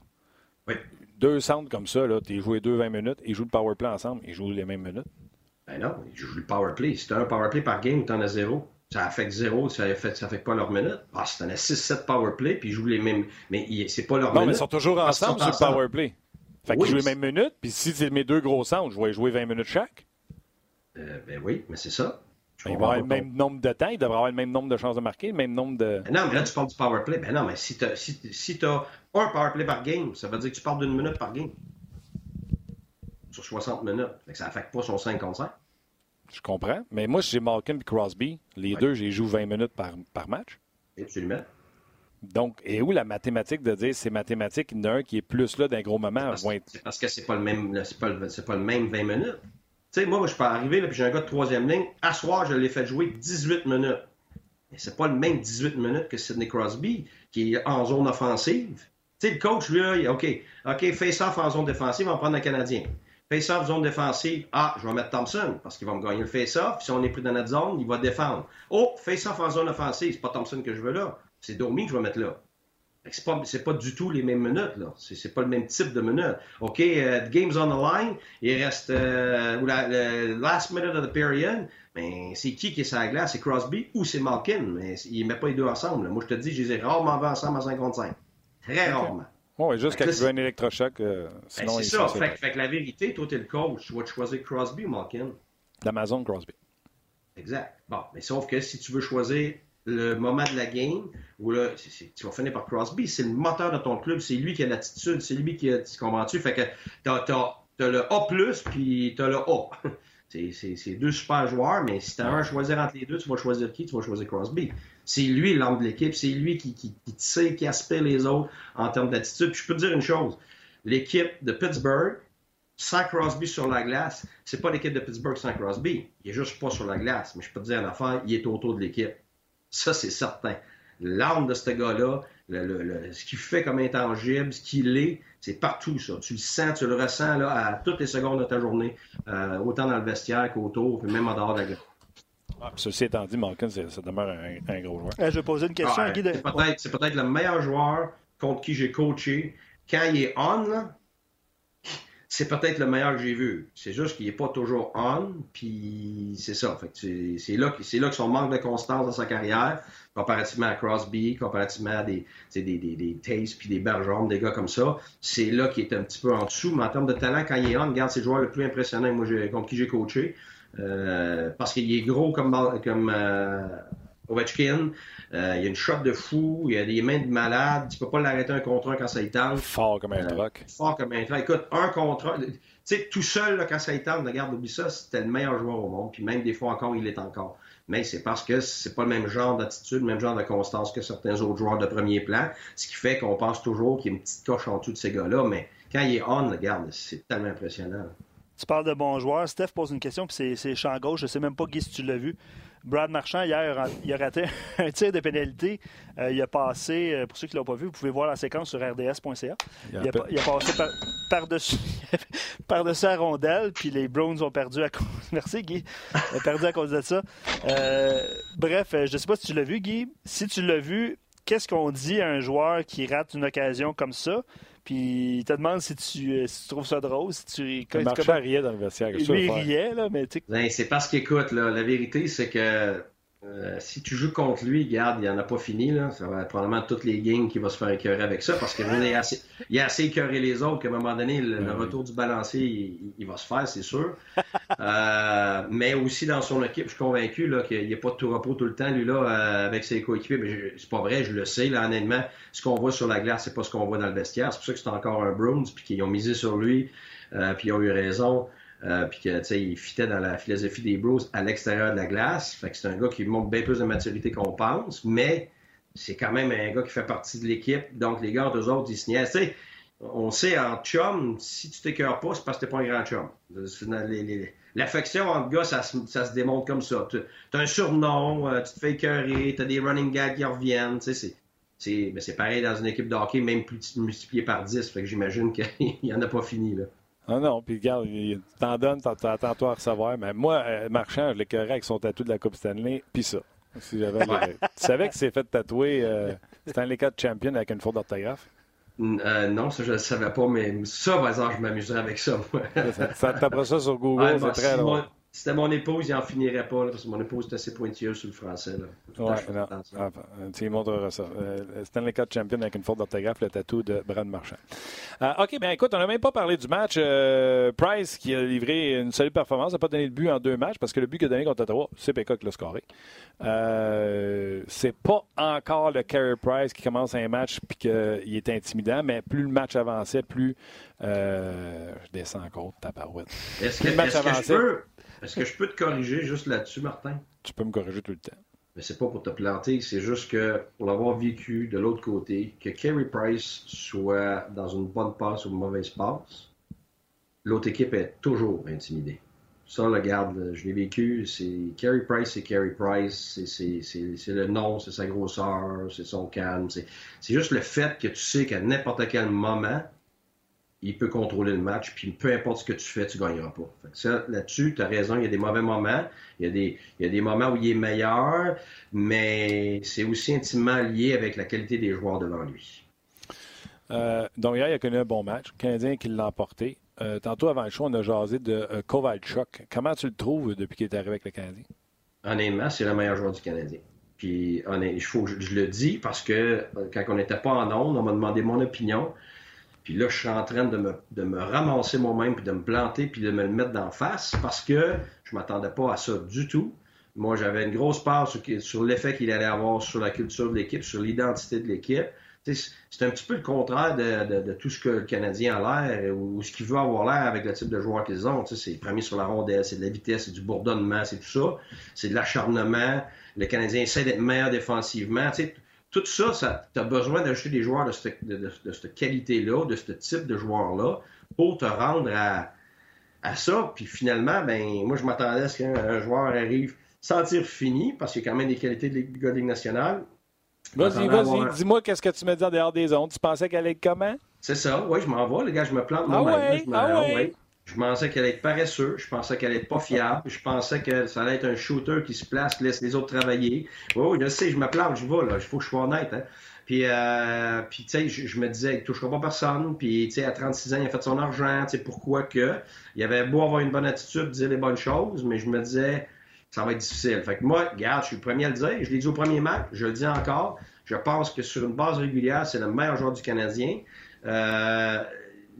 Speaker 4: Oui.
Speaker 1: Deux centres comme ça, tu es joué deux 20 minutes, ils jouent le power play ensemble, ils jouent les mêmes minutes.
Speaker 4: Ben non, ils jouent le power play. Si tu as un power play par game, tu en as zéro. Ça affecte zéro, ça affecte, ça affecte pas leur minute. Ah, si tu en as 6-7 power play, puis ils jouent les mêmes. Mais c'est pas leur
Speaker 1: minute. Non, mais ils sont toujours ensemble sur le power play. Fait qu'ils jouent les mêmes minutes, puis si c'est mes deux gros centres, je vais jouer 20 minutes chaque.
Speaker 4: Euh, ben oui, mais c'est ça.
Speaker 1: Ils vont avoir le même nombre de temps, ils devraient avoir le même nombre de chances de marquer, le même nombre de.
Speaker 4: Ben non, mais là, tu parles du power play. Ben non, mais si tu as, si, si as un power play par game, ça veut dire que tu parles d'une minute par game. Sur 60 minutes. Fait que ça affecte pas son 5 contre 5.
Speaker 1: Je comprends. Mais moi, j'ai Malkin et Crosby. Les deux, j'ai joué 20 minutes par, par match.
Speaker 4: Absolument.
Speaker 1: Donc, et où la mathématique de dire c'est mathématique, il y en a un qui est plus là d'un gros moment.
Speaker 4: C'est parce, que c'est pas le même c'est pas, pas, le même 20 minutes. Tu sais, moi, je peux arriver, puis j'ai un gars de troisième ligne. À soir, je l'ai fait jouer 18 minutes. Mais c'est pas le même 18 minutes que Sidney Crosby, qui est en zone offensive. Tu sais, le coach, lui, OK, OK, face-off en zone défensive, on va prendre un Canadien. Face-off, zone défensive. Ah, je vais mettre Thompson parce qu'il va me gagner le face-off. Si on est pris dans notre zone, il va défendre. Oh, face-off en zone offensive. C'est pas Thompson que je veux là. C'est Domi que je vais mettre là. C'est pas, pas du tout les mêmes minutes, là. C'est, pas le même type de minutes. OK, uh, game's on the line. Il reste euh, la, last minute of the period. Mais c'est qui qui est sur la glace? C'est Crosby ou c'est Malkin? Mais il met pas les deux ensemble. Moi, je te dis, je les ai rarement vus ensemble à 55. Très rarement.
Speaker 1: Oui, juste quand tu veux un électrochoc. Euh, ben,
Speaker 4: c'est ça. Fait, fait, que la vérité, toi, tu es le coach. Tu vas choisir Crosby ou Malkin?
Speaker 1: L'Amazon Crosby.
Speaker 4: Exact. Bon, mais sauf que si tu veux choisir le moment de la game, où là, tu vas finir par Crosby, c'est le moteur de ton club, c'est lui qui a l'attitude, c'est lui qui a. Tu comprends-tu? Fait que t'as, as, le A, puis t'as le A. C'est deux super joueurs, mais si tu as un à choisir entre les deux, tu vas choisir qui? Tu vas choisir Crosby. C'est lui l'homme de l'équipe, c'est lui qui, qui, sait, qui aspire les autres en termes d'attitude. Je peux te dire une chose, l'équipe de Pittsburgh, sans Crosby sur la glace, c'est pas l'équipe de Pittsburgh sans Crosby. Il est juste pas sur la glace, mais je peux te dire une affaire, il est autour de l'équipe. Ça, c'est certain. L'âme de ce gars-là, ce qu'il fait comme intangible, ce qu'il est, c'est partout ça. Tu le sens, tu le ressens à toutes les secondes de ta journée, euh, autant dans le vestiaire qu'autour, puis même en dehors de la glace.
Speaker 1: Ceci étant dit, Malkin, ça demeure un, gros joueur.
Speaker 2: je vais poser une question à Guy.
Speaker 4: C'est peut-être le meilleur joueur contre qui j'ai coaché. Quand il est on, c'est peut-être le meilleur que j'ai vu. C'est juste qu'il n'est pas toujours on, puis c'est ça. c'est là, là que son manque de constance dans sa carrière, comparativement à Crosby, comparativement à des, des, des, des Taste puis des Bergeron, des gars comme ça, c'est là qu'il est un petit peu en dessous. Mais en termes de talent, quand il est on, regarde, c'est le joueur le plus impressionnant moi, contre qui j'ai coaché. Euh, parce qu'il est gros comme, comme euh, Ovechkin. Euh, il a une shot de fou, il a des mains de malade. Tu peux pas l'arrêter un contre un quand ça y tente.
Speaker 1: Fort comme un truc.
Speaker 4: Fort comme un truc. Écoute, un contre un. Tu sais, tout seul, là, quand ça y tente, regarde, oublie ça, c'était le meilleur joueur au monde. Puis même des fois encore, il est encore. Mais c'est parce que c'est pas le même genre d'attitude, le même genre de constance que certains autres joueurs de premier plan. Ce qui fait qu'on pense toujours qu'il y a une petite coche en dessous de ces gars-là. Mais quand il est on, regarde, c'est tellement impressionnant.
Speaker 2: Tu parles de bons joueurs. Steph pose une question, puis c'est champ gauche. Je sais même pas, Guy, si tu l'as vu. Brad Marchand, hier, il a raté un tir de pénalité. Euh, il a passé, euh, pour ceux qui ne l'ont pas vu, vous pouvez voir la séquence sur rds.ca. Il, a, passé par-dessus par la rondelle, puis les Browns ont perdu à cause. Merci, Guy. Ils ont perdu à cause de ça. Euh, bref, je ne sais pas si tu l'as vu, Guy. Si tu l'as vu, qu'est-ce qu'on dit à un joueur qui rate une occasion comme ça? Puis il te demande si tu, euh, si tu trouves ça drôle. Si tu,
Speaker 1: quand, il riait dans le vestiaire.
Speaker 2: Il riait, là, mais tu
Speaker 4: ben, C'est parce qu'écoute, la vérité, c'est que euh, si tu joues contre lui, garde, il n'en a pas fini. Là. Ça va être probablement toutes les games qui va se faire écœurer avec ça parce qu'il a assez, il a assez écœuré les autres qu'à un moment donné, le, retour du balancier, il, va se faire, c'est sûr. euh, mais aussi dans son équipe, je suis convaincu qu'il n'y a pas de tout repos tout le temps, lui, là, euh, avec ses coéquipiers. C'est pas vrai, je le sais, là, honnêtement. Ce qu'on voit sur la glace, c'est pas ce qu'on voit dans le vestiaire. C'est pour ça que c'est encore un Bruins, puis qu'ils ont misé sur lui, euh, puis ils ont eu raison. Euh, puis que, il fitait dans la philosophie des Bros à l'extérieur de la glace. Fait que c'est un gars qui montre bien plus de maturité qu'on pense, mais c'est quand même un gars qui fait partie de l'équipe. Donc, les gars, eux autres, ils se niaisent. on sait en chum, si tu t'écœures pas, c'est parce que t'es pas un grand chum. L'affection entre gars, ça, se démontre comme ça. Tu as un surnom, euh, tu te fais écœurer, tu as des running gags qui reviennent. C'est c'est pareil dans une équipe de hockey, même plus multiplié par 10. Fait que j'imagine qu'il n'y en a pas fini. Là.
Speaker 1: Non, non, puis regarde, t'en donnes, attends-toi à recevoir. Mais moi, euh, Marchand, je l'écœurais avec son tatou de la Coupe Stanley, puis ça. Si j'avais tu savais que c'est fait tatouer euh, Stanley Cup Champion avec une faute d'orthographe?
Speaker 4: Euh, non, ça je ne savais pas, mais ça, par exemple, je m'amuserais avec ça, moi.
Speaker 1: ça, ça ça sur Google, c'est très.
Speaker 4: Si c'était mon épouse, il n'en finirait pas, parce que mon épouse est assez pointilleuse sur le français. Là.
Speaker 1: Ouais, non. Ah, tu montreras ça. Euh, Stanley Cup champion avec une faute d'orthographe, le tatou de Brad Marchand. Euh, OK, bien écoute, on n'a même pas parlé du match. Euh, Price qui a livré une solide performance, n'a pas donné de but en deux matchs parce que le but qu'il a donné contre Ottawa, c'est Péca qui l'a scoré. C'est pas encore le Carey Price qui commence un match puis qu'il est intimidant, mais plus le match avançait, plus je descends encore ta parouette.
Speaker 4: Est-ce que, le match avançait, est-ce que je peux te corriger juste là-dessus, Martin?
Speaker 1: Tu peux me corriger tout le temps.
Speaker 4: Mais c'est pas pour te planter, c'est juste que pour l'avoir vécu de l'autre côté, que Kerry Price soit dans une bonne passe ou une mauvaise passe, l'autre équipe est toujours intimidée. Ça, le garde, je l'ai vécu, c'est Kerry Price, c'est Kerry Price, c'est le nom, c'est sa grosseur, c'est son calme. C'est juste le fait que tu sais qu'à n'importe quel moment, il peut contrôler le match, puis peu importe ce que tu fais, tu ne gagneras pas. ça, là-dessus, tu as raison, il y a des mauvais moments, il y, a des, il y a des moments où il est meilleur, mais c'est aussi intimement lié avec la qualité des joueurs devant lui.
Speaker 1: Euh, donc, hier, il a connu un bon match. Le Canadien qui l'a emporté. Euh, tantôt, avant le show, on a jasé de euh, Kovalchuk. Comment tu le trouves depuis qu'il est arrivé avec le Canadien?
Speaker 4: Honnêtement, c'est le meilleur joueur du Canadien. Puis, honnêtement, il faut, je, je, le dis parce que quand on n'était pas en ondes, on m'a demandé mon opinion. Puis là, je suis en train de me, de me ramasser moi-même, puis de me planter, puis de me le mettre d'en face, parce que je m'attendais pas à ça du tout. Moi, j'avais une grosse part sur, l'effet qu'il allait avoir sur la culture de l'équipe, sur l'identité de l'équipe. C'est un petit peu le contraire de, de, tout ce que le Canadien a l'air ou, ce qu'il veut avoir l'air avec le type de joueur qu'ils ont. C'est premier sur la rondelle, c'est de la vitesse, c'est du bourdonnement, c'est tout ça. C'est de l'acharnement. Le Canadien essaie d'être meilleur défensivement. Tout ça, ça tu as besoin d'ajouter des joueurs de cette, de, cette qualité-là, de ce type de joueurs-là, pour te rendre à, à ça. Puis finalement, ben moi, je m'attendais à ce qu'un joueur arrive sans tir fini, parce qu'il y a quand même des qualités de la Ligue nationale.
Speaker 1: Vas-y, vas-y, dis-moi qu'est-ce que tu me dis en dehors des ondes. Tu pensais qu'elle allait être comment?
Speaker 4: C'est ça, oui, je m'en vais, les gars, je me plante
Speaker 1: ah moi-même. ah ouais?
Speaker 4: Je pensais qu'elle allait être paresseux, je pensais qu'elle allait être pas fiable, je pensais que ça allait être un shooter qui se place, laisse les autres travailler. Oui, je sais, je me je vais, là, il faut que je sois honnête. Hein. Puis, euh, puis tu sais, je, me disais, il touchera pas personne. Puis, tu sais, à 36 ans, il a fait son argent. Tu sais, pourquoi que? Il avait beau avoir une bonne attitude, dire les bonnes choses, mais je me disais, ça va être difficile. Fait que moi, regarde, je suis le premier à le dire. Je l'ai dit au premier match, je le dis encore. Je pense que sur une base régulière, c'est le meilleur joueur du Canadien. Euh,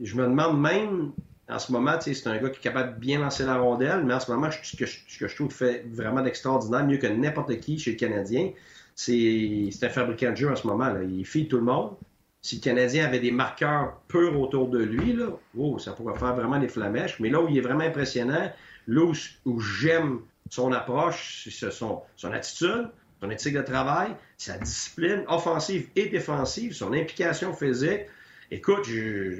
Speaker 4: je me demande même, en ce moment, c'est un gars qui est capable de bien lancer la rondelle, mais en ce moment, ce que, je trouve fait vraiment d'extraordinaire, mieux que n'importe qui chez le Canadien, c'est un fabricant de jeu en ce moment. Là. Il fille tout le monde. Si le Canadien avait des marqueurs purs autour de lui, oh, ça pourrait faire vraiment des flamèches. Mais là où il est vraiment impressionnant, là où, j'aime son approche, son, son attitude, son éthique de travail, sa discipline offensive et défensive, son implication physique. Écoute,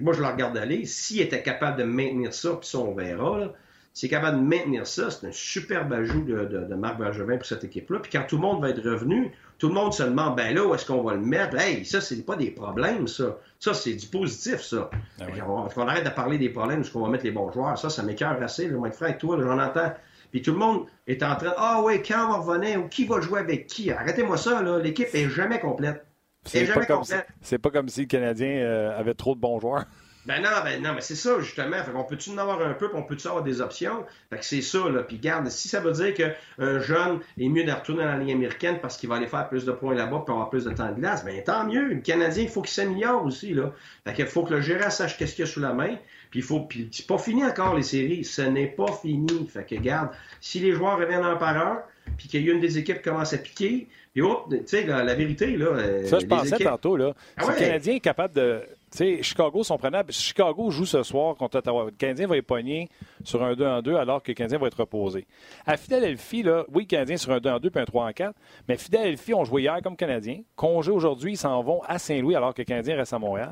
Speaker 4: moi, je le regarde aller. S'il était capable de maintenir ça, puis ça, on verra, s'il est capable de maintenir ça, c'est un superbe ajout de, de, Marc Bergevin pour cette équipe-là. Puis quand tout le monde va être revenu, tout le monde se demande, ben là, où est-ce qu'on va le mettre? Hey, ça, c'est pas des problèmes, ça. Ça, c'est du positif, ça. Ah on, arrête de parler des problèmes, est-ce qu'on va mettre les bons joueurs. Ça, ça m'écœure assez. Moi, être frère avec toi, j'en entends. Puis tout le monde est en train, ah oui, quand on va revenir, ou qui va jouer avec qui? Arrêtez-moi ça, là. L'équipe est jamais complète.
Speaker 1: C'est pas, comme si, pas comme si le Canadien euh, avait trop de bons joueurs.
Speaker 4: Ben non, ben non, mais c'est ça, justement. Fait qu'on peut-tu en avoir un peu, puis on peut-tu avoir des options? Fait que c'est ça, là. Puis garde, si ça veut dire qu'un jeune est mieux de retourner dans la ligne américaine parce qu'il va aller faire plus de points là-bas puis avoir plus de temps de glace, ben tant mieux. Le Canadien, il faut qu'il s'améliore aussi, là. Fait qu'il faut que le gérant sache qu'est-ce qu'il y a sous la main. Puis il faut. Puis c'est pas fini encore, les séries. Ce n'est pas fini. Fait que garde, si les joueurs reviennent un par un, puis qu'il y a une des équipes qui commence à piquer, puis oh, tu sais, la, vérité, là.
Speaker 1: Euh, ça, je pensais tantôt, là. Ah si le Canadien est capable de tu sais, Chicago sont prenables. Chicago joue ce soir contre Ottawa. Le Canadien va être pogné sur un 2 en 2 alors que le Canadien va être reposé. À Philadelphie, là, oui, le Canadien sur un 2 en 2 puis un 3 en 4, mais Philadelphie ont joué hier comme Canadien. Congé aujourd'hui, ils s'en vont à Saint-Louis alors que le Canadien reste à Montréal.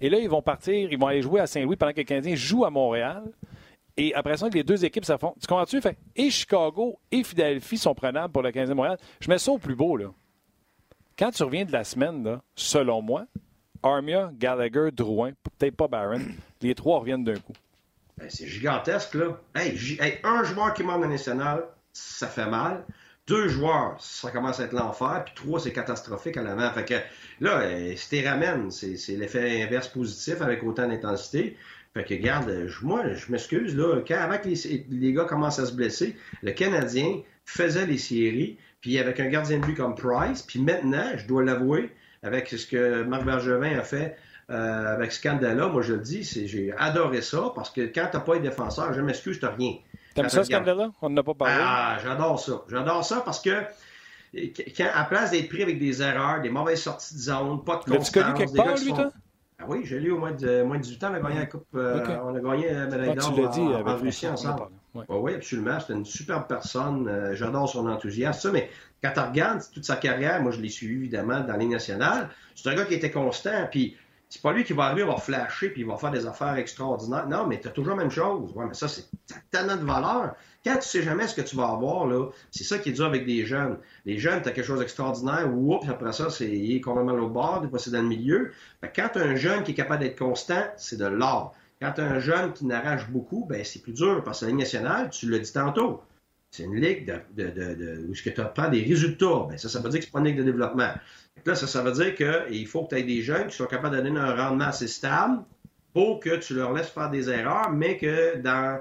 Speaker 1: Et là, ils vont partir, ils vont aller jouer à Saint-Louis pendant que le Canadien joue à Montréal. Et après ça, les deux équipes font. Tu comprends-tu? Fait, et Chicago et Philadelphie sont prenables pour le Canadien de Montréal. Je mets ça au plus beau, là. Quand tu reviens de la semaine, là, selon moi, Armia, Gallagher, Drouin, peut-être pas Barron, les trois reviennent d'un coup.
Speaker 4: Ben, c'est gigantesque, là. Hey, un joueur qui manque dans national, ça fait mal. Deux joueurs, ça commence à être l'enfer. Puis trois, c'est catastrophique à l'avant. Fait que là, euh, si tu ramènes, c'est l'effet inverse positif avec autant d'intensité. Fait que, regarde, moi, je m'excuse, là, quand avant que les, les, gars commencent à se blesser, le Canadien faisait les séries, puis avec un gardien de but comme Price, puis maintenant, je dois l'avouer, avec ce que Marc Bergevin a fait euh, avec Scandala, moi je le dis, j'ai adoré ça parce que quand t'as pas les défenseurs, je m'excuse, t'as rien.
Speaker 1: T'aimes ça, Scandala? On n'a pas parlé.
Speaker 4: Ah, j'adore ça. J'adore ça parce que quand, à place d'être pris avec des erreurs, des mauvaises sorties de zone, pas de constance...
Speaker 1: L'as-tu connu quelque part, lui, toi?
Speaker 4: Ah oui, j'ai lu au moins de, moins de 18 ans, on a gagné la Coupe, euh, on a gagné la médaille d'or en, en Russie ensemble. Ouais. oui, absolument. C'était une superbe personne. Euh, j'adore son enthousiasme. Ça, mais quand tu regardes toute sa carrière, moi je l'ai suivi évidemment dans les nationales, c'est un gars qui était constant. Puis c'est pas lui qui va arriver, il va flasher, puis il va faire des affaires extraordinaires. Non, mais tu as toujours la même chose. Ouais, mais ça, c'est tellement de valeur. Quand tu sais jamais ce que tu vas avoir, là, c'est ça qui est dur avec des jeunes. Les jeunes, tu as quelque chose d'extraordinaire, oups, après ça, c'est il est complètement au bord, des fois c'est dans le milieu. quand tu as un jeune qui est capable d'être constant, c'est de l'art. Quand tu as un jeune qui n'arrache beaucoup, ben c'est plus dur parce que la Ligue nationale, tu l'as dit tantôt, c'est une ligue de, de, de, où ce que tu apprends des résultats. Ben ça, ça veut dire que c'est pas une ligue de développement. Là, ça, ça veut dire qu'il faut que tu aies des jeunes qui sont capables de donner un rendement assez stable pour que tu leur laisses faire des erreurs, mais que dans,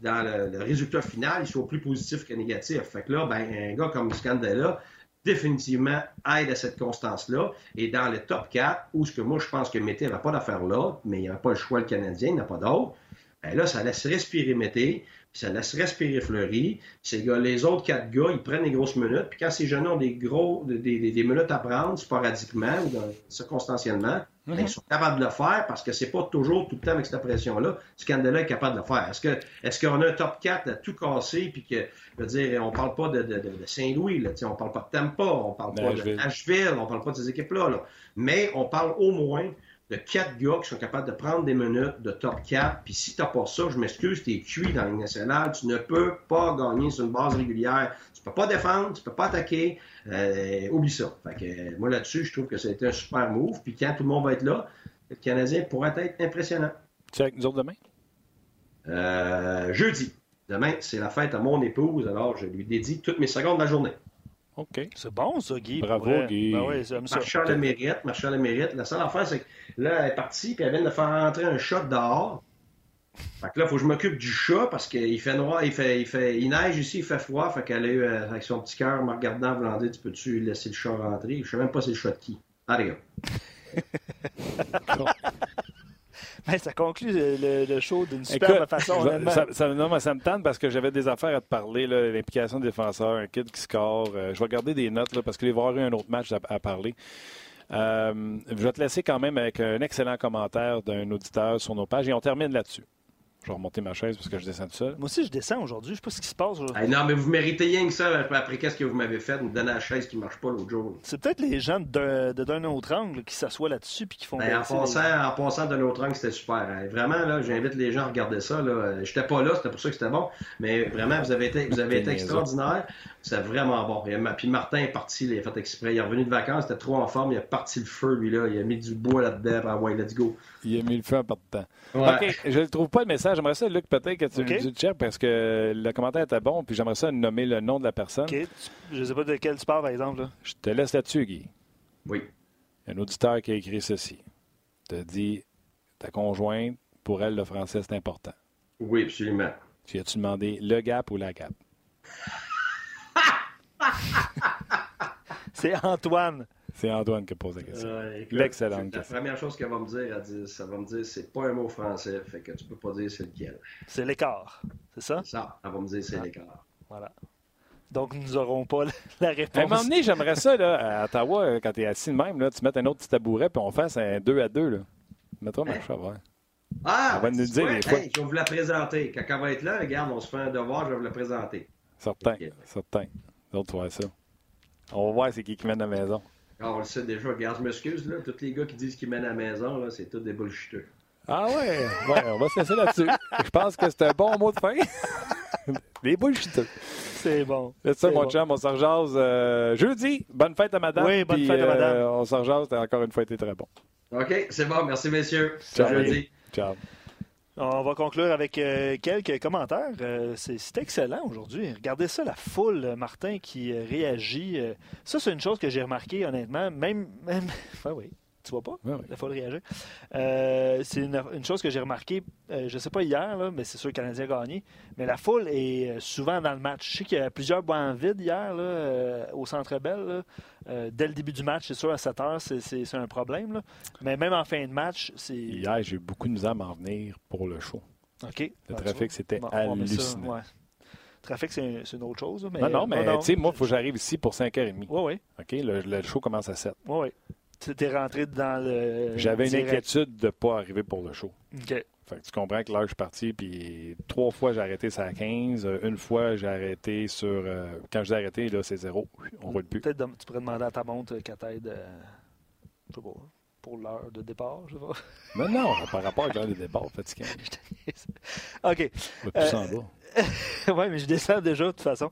Speaker 4: dans le, résultat final, ils soient plus positifs que négatifs. Fait que là, ben, un gars comme Scandella, définitivement aide à cette constance-là. Et dans le top 4, où ce que moi je pense que Mété n'a pas d'affaire là, mais il n'y a pas le choix le Canadien, il n'y a pas d'autre, ben là, ça laisse respirer Mété, ça laisse respirer Fleury. les autres quatre gars, ils prennent des grosses minutes. Puis quand ces jeunes ont des gros des, des, minutes à prendre, sporadiquement ou circonstanciellement, ben, ils sont capables de le faire parce que c'est pas toujours tout le temps avec cette pression-là. Scandella est capable de le faire. Est-ce que est-ce qu'on a un top 4 à tout casser puis que je veux dire, on parle pas de, de, de Saint-Louis, là, on parle pas de Tampa, on parle pas de Asheville, on parle pas de ces équipes-là, là. mais on parle au moins de quatre gars qui sont capables de prendre des minutes de top 4. Puis si tu n'as pas ça, je m'excuse, tu es cuit dans la Ligue nationale. Tu ne peux pas gagner sur une base régulière. Tu peux pas défendre, tu peux pas attaquer. Euh, oublie ça. Fait que, moi, là-dessus, je trouve que c'était un super move. Puis quand tout le monde va être là, le Canadien pourrait être impressionnant.
Speaker 1: Tu es avec nous autres demain?
Speaker 4: jeudi. Demain, c'est la fête à mon épouse, alors je lui dédie toutes mes secondes de la journée.
Speaker 1: OK.
Speaker 2: C'est bon, ça, Guy.
Speaker 1: Bravo, Guy.
Speaker 2: Ben oui,
Speaker 4: Marchand le mérite, Marchand le mérite. La seule affaire, c'est que là, elle est partie, puis elle vient de faire rentrer un chat dehors. Fait que là, il faut que je m'occupe du chat parce qu'il fait noir, il fait, il fait, il neige ici, il fait froid. Fait qu'elle a eu, euh, avec son petit cœur, me regardant, voulant dire, tu peux-tu laisser le chat rentrer? Je sais même pas c'est le chat de qui. Allez, gars.
Speaker 2: Mais ça conclut le, show d'une super façon.
Speaker 1: Ça, ça, non, mais ça me tente parce que j'avais des affaires à te parler, l'implication des défenseurs, un kid qui score. Euh, je vais garder des notes là, parce qu'il va y avoir eu un autre match à, parler. Euh, je vais te laisser quand même avec un excellent commentaire d'un auditeur sur nos pages et on termine là-dessus. Je vais remonter ma chaise parce que je descends tout seul.
Speaker 2: Moi aussi, je descends aujourd'hui. Je sais pas ce qui se passe.
Speaker 4: non, mais vous méritez rien que ça après qu'est-ce que vous m'avez fait, me donner la chaise qui marche pas l'autre jour.
Speaker 2: C'est peut-être les gens d'un de, autre angle qui s'assoient là-dessus puis qui font.
Speaker 4: Ben, en, passant, en passant d'un autre angle, c'était super. Hein. Vraiment, là, j'invite les gens à regarder ça. Là. J'étais pas là, c'était pour ça que c'était bon. Mais vraiment, vous avez été, vous avez été extraordinaire. C'est vraiment bon. Puis Martin est parti, il a fait exprès. Il est revenu de vacances, c'était trop en forme. Il a parti le feu, lui, là. Il a mis du bois là-dedans. Ah ouais, let's go.
Speaker 1: Il a mis le feu en partant. OK, je ne trouve pas le message. J'aimerais ça, Luc, peut-être que tu okay. le check parce que le commentaire était bon, puis j'aimerais ça nommer le nom de la personne.
Speaker 2: Je ne sais pas de quel tu parles, par exemple.
Speaker 1: Je te laisse là-dessus, Guy.
Speaker 4: Oui.
Speaker 1: Un auditeur qui a écrit ceci. Te dit ta conjointe, pour elle, le français, c'est important.
Speaker 4: Oui, absolument.
Speaker 1: Tu as-tu demandé le gap ou la gap?
Speaker 2: c'est Antoine.
Speaker 1: C'est Antoine qui pose la question. L'excellente
Speaker 4: question. La première chose qu'elle va me dire, elle dit, ça va me dire, c'est pas un mot français, fait que tu peux pas dire c'est lequel.
Speaker 2: C'est l'écart, c'est ça?
Speaker 4: Ça, elle va me dire c'est ah. l'écart.
Speaker 2: Voilà. Donc, nous n'aurons pas la réponse. À
Speaker 1: un moment donné, j'aimerais ça, là, à Ottawa, euh, quand tu es assis de même, là, tu mets un autre petit tabouret, puis on fasse un 2 à 2. Mets-toi chat, ouais.
Speaker 4: Ah! On va nous dire des fois. je vais vous la présenter. Quand elle va être là, regarde, on se fait un devoir, je vais vous la présenter.
Speaker 1: Certain, certain. D'autres, tu vois ça. On va voir c'est qui qui mène à la maison.
Speaker 4: Ah, on le sait déjà. Regarde, je m'excuse, là. Tous les gars qui disent qu'ils mènent à la maison, là, c'est tous des bullshiteux.
Speaker 1: Ah ouais? ouais, on va se laisser là-dessus. Je pense que c'est un bon mot de fin. les bullshiteux.
Speaker 2: C'est bon.
Speaker 1: C'est ça, mon chum. On s'en rejase euh, jeudi. Bonne fête à madame.
Speaker 2: Oui, bonne fête à madame.
Speaker 1: Euh, on s'en rejase. Encore une fois, été très bon.
Speaker 4: OK, c'est bon. Merci, messieurs.
Speaker 1: Ciao. Jeudi. Ciao.
Speaker 2: On va conclure avec euh, quelques commentaires. Euh, c'est excellent aujourd'hui. Regardez ça, la foule, euh, Martin, qui réagit. ça, c'est une chose que j'ai remarqué, honnêtement. Même. même... oui. Tu vois pas? La foule réagir. c'est une, chose que j'ai remarqué, je ne sais pas hier, là, mais c'est sûr que le Canadien a gagné. Mais la foule est souvent dans le match. Je sais qu'il y a plusieurs bancs vides hier là, au Centre Bell. dès le début du match, c'est sûr, à 7 heures, c'est un problème. Là. Mais même en fin de match, c'est.
Speaker 1: Hier, j'ai eu beaucoup de misère à m'en venir pour le show.
Speaker 2: OK.
Speaker 1: Le trafic, c'était hallucinant.
Speaker 2: Le trafic, c'est une autre chose.
Speaker 1: Mais... Non, non, mais tu sais, moi, il faut que j'arrive ici pour 5h30.
Speaker 2: Oui, oui.
Speaker 1: OK, le, show commence à 7.
Speaker 2: Oui, oui. Tu es rentré dans le.
Speaker 1: J'avais une inquiétude de ne pas arriver pour le show.
Speaker 2: OK.
Speaker 1: Fait que tu comprends que là, je suis parti, puis trois fois, j'ai arrêté ça à 15. Une fois, j'ai arrêté sur. Euh, quand j'ai arrêté, là, c'est zéro. On ne roule plus.
Speaker 2: Peut-être tu pourrais demander à ta montre qu'elle t'aide. Euh, je sais pas pour l'heure de départ, je sais pas.
Speaker 1: Non, non, par rapport à l'heure de départ, fatiguant.
Speaker 2: OK.
Speaker 1: Euh,
Speaker 2: oui, mais je descends déjà de toute façon.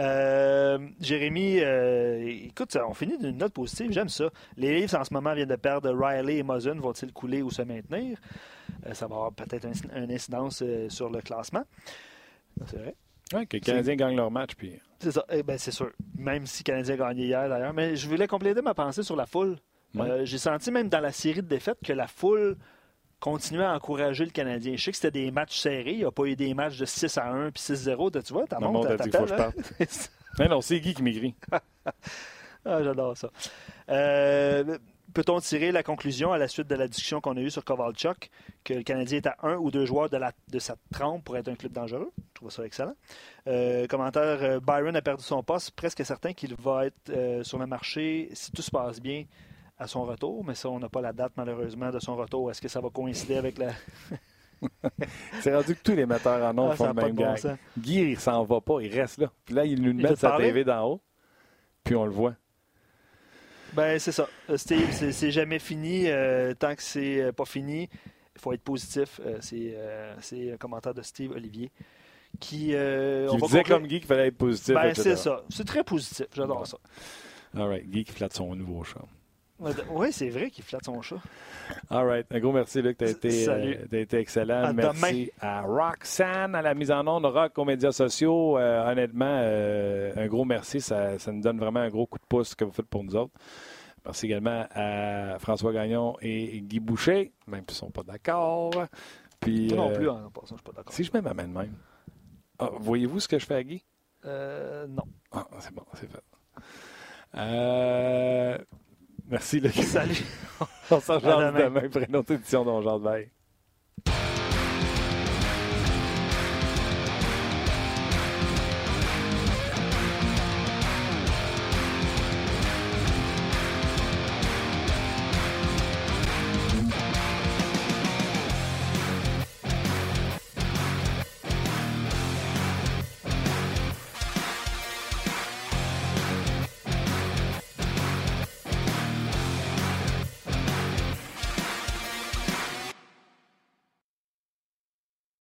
Speaker 2: Euh, Jérémy, euh, écoute, on finit d'une note positive, j'aime ça. Les Leafs en ce moment viennent de perdre Riley et Mosen. Vont-ils couler ou se maintenir? ça va avoir peut-être une incidence sur le classement. C'est vrai.
Speaker 1: Oui, que les Canadiens gagnent leur match. Puis...
Speaker 2: C'est ça, eh ben, c'est sûr. Même si les Canadiens gagné hier d'ailleurs. Mais je voulais compléter ma pensée sur la foule. Euh, j'ai senti même dans la série de défaites que la foule continuait à encourager le Canadien. Je sais que c'était des matchs serrés. Il n'y a pas eu des matchs de 6 à 1 puis 6-0. Tu vois, ta montre,
Speaker 1: à dit faut que je parte. non, non, c'est Guy qui m'écrit.
Speaker 2: ah, j'adore ça. Euh, peut-on tirer la conclusion à la suite de la discussion qu'on a eue sur Kovalchuk que le Canadien est à un ou deux joueurs de, la, de sa trempe pour être un club dangereux? Je trouve ça excellent. Euh, commentaire, Byron a perdu son poste, presque certain qu'il va être sur le marché si tout se passe bien à son retour, mais ça, on n'a pas la date malheureusement de son retour. Est-ce que ça va coïncider avec la.
Speaker 1: c'est rendu que tous les metteurs en nom ah, font le même gars. Guy, il s'en va pas, il reste là. Puis là, il nous met sa TV d'en haut, puis on le voit.
Speaker 2: Ben, c'est ça. Euh, Steve, c'est jamais fini. Euh, tant que c'est euh, pas fini, il faut être positif. c'est un commentaire de Steve Olivier. Qui,
Speaker 1: on disait comme Guy qu'il fallait être positif.
Speaker 2: Ben, c'est ça. C'est très positif. J'adore ça.
Speaker 1: All right. Guy qui flatte son nouveau chat.
Speaker 2: Oui, c'est vrai qu'il flatte son chat.
Speaker 1: All right. Un gros merci, Luc. Tu as, euh, été excellent.
Speaker 2: À
Speaker 1: merci à Roxanne, à la mise en onde, Rock aux médias sociaux. Euh, honnêtement, euh, un gros merci. Ça, ça, nous donne vraiment un gros coup de pouce que vous faites pour nous autres. Merci également à François Gagnon et Guy Boucher, même s'ils ne sont pas d'accord. Puis,
Speaker 2: non plus, en passant, je suis pas d'accord.
Speaker 1: Si je mets ma main de même. Ah, voyez-vous ce que je fais à Guy?
Speaker 2: Non.
Speaker 1: Ah, c'est bon, c'est fait. Euh... Merci, Luc.
Speaker 2: Salut.
Speaker 1: On se rejoint demain pour une autre édition de Jean de